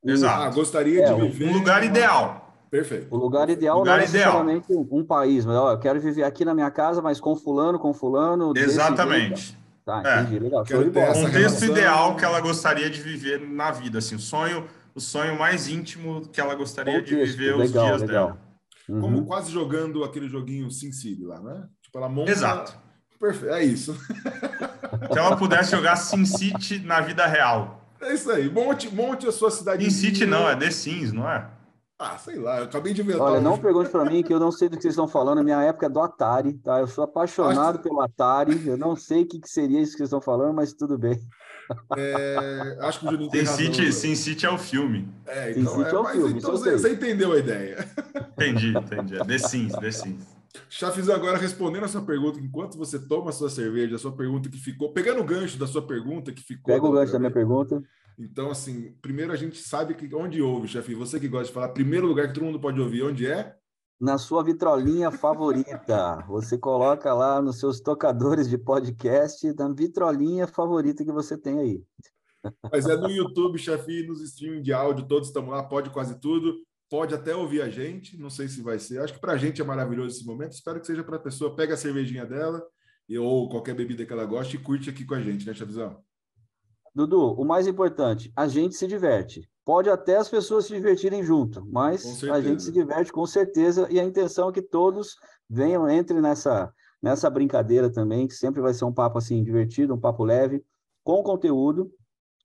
Exato. Ah, gostaria é, de viver. Um lugar ideal. Perfeito. O lugar ideal lugar não é necessariamente ideal. um país, mas ó, eu quero viver aqui na minha casa, mas com fulano, com fulano. Exatamente. Tá, é. entendi, legal. Show de bola. O contexto ideal que ela gostaria de viver na vida, assim, o sonho, o sonho mais íntimo que ela gostaria contexto, de viver legal, os dias legal. dela. Uhum. Como quase jogando aquele joguinho SimCity lá, né? Tipo, ela monta... Exato. Perfeito, é isso. Se ela pudesse jogar SimCity na vida real. É isso aí. Monte, monte a sua cidade. City não, é The Sims, não é? Ah, sei lá, eu acabei de inventar. Olha, não pergunte para mim que eu não sei do que vocês estão falando. A minha época é do Atari, tá? Eu sou apaixonado acho... pelo Atari. Eu não sei o que, que seria isso que vocês estão falando, mas tudo bem. É, acho que o Juninho tem City, Sin City é o filme. É, então, Sin City é, é o filme. Então você, você, entendeu a ideia. Entendi, entendi. É The Sims, The Sims. Agora respondendo a sua pergunta, enquanto você toma a sua cerveja, a sua pergunta que ficou, pegando o gancho da sua pergunta que ficou. Pega o gancho da minha pergunta. Então, assim, primeiro a gente sabe que onde ouve, chefe. Você que gosta de falar, primeiro lugar que todo mundo pode ouvir, onde é? Na sua vitrolinha favorita. Você coloca lá nos seus tocadores de podcast, na vitrolinha favorita que você tem aí. Mas é no YouTube, chefe, nos streaming de áudio, todos estamos lá, pode quase tudo. Pode até ouvir a gente, não sei se vai ser. Acho que para a gente é maravilhoso esse momento. Espero que seja para a pessoa. Pega a cervejinha dela ou qualquer bebida que ela goste e curte aqui com a gente, né, Chavizão? Dudu, o mais importante, a gente se diverte. Pode até as pessoas se divertirem junto, mas a gente se diverte com certeza e a intenção é que todos venham, entrem nessa, nessa brincadeira também, que sempre vai ser um papo assim divertido, um papo leve, com conteúdo,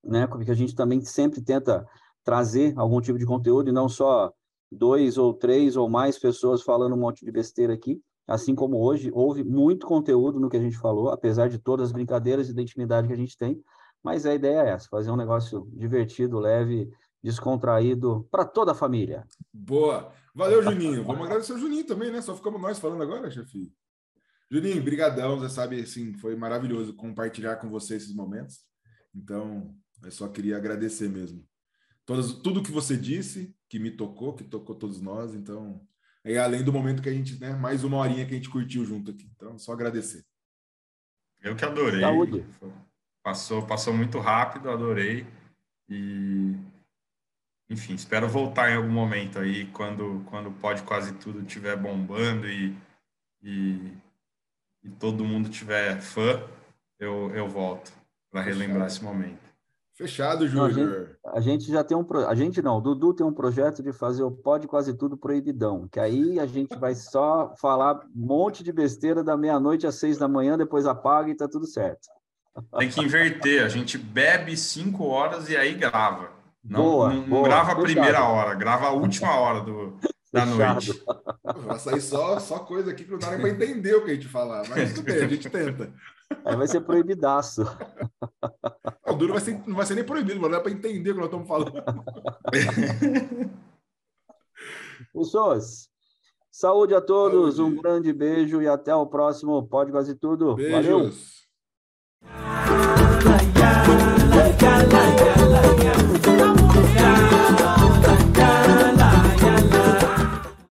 né? Porque a gente também sempre tenta trazer algum tipo de conteúdo e não só dois ou três ou mais pessoas falando um monte de besteira aqui. Assim como hoje, houve muito conteúdo no que a gente falou, apesar de todas as brincadeiras e da intimidade que a gente tem. Mas a ideia é essa: fazer um negócio divertido, leve, descontraído para toda a família. Boa. Valeu, Juninho. Vamos agradecer o Juninho também, né? Só ficamos nós falando agora, chefe. Juninho, brigadão. Você sabe, assim, foi maravilhoso compartilhar com você esses momentos. Então, eu só queria agradecer mesmo. Todas, tudo que você disse, que me tocou, que tocou todos nós. Então, é além do momento que a gente, né? Mais uma horinha que a gente curtiu junto aqui. Então, só agradecer. Eu que adorei. Saúde. Passou, passou muito rápido, adorei. E, enfim, espero voltar em algum momento aí, quando, quando pode quase tudo estiver bombando e, e, e, todo mundo tiver fã, eu, eu volto para relembrar esse momento. Fechado, Júnior. A, a, gente já tem um. A gente não, o Dudu tem um projeto de fazer o Pode Quase Tudo Proibidão, que aí a gente vai só falar um monte de besteira da meia-noite às seis da manhã, depois apaga e tá tudo certo. Tem que inverter. A gente bebe cinco horas e aí grava. Não, boa, não, não grava a primeira hora, grava a última hora do, da noite. Vai sair só, só coisa aqui que não dá nem para entender o que a gente falar, mas tudo bem, a gente tenta. Aí vai ser proibidaço. O duro vai ser, não vai ser nem proibido, mas não é para entender o que nós estamos falando. Pessoas, saúde a todos, saúde. um grande beijo e até o próximo Pode Quase Tudo. Beijos. Valeu!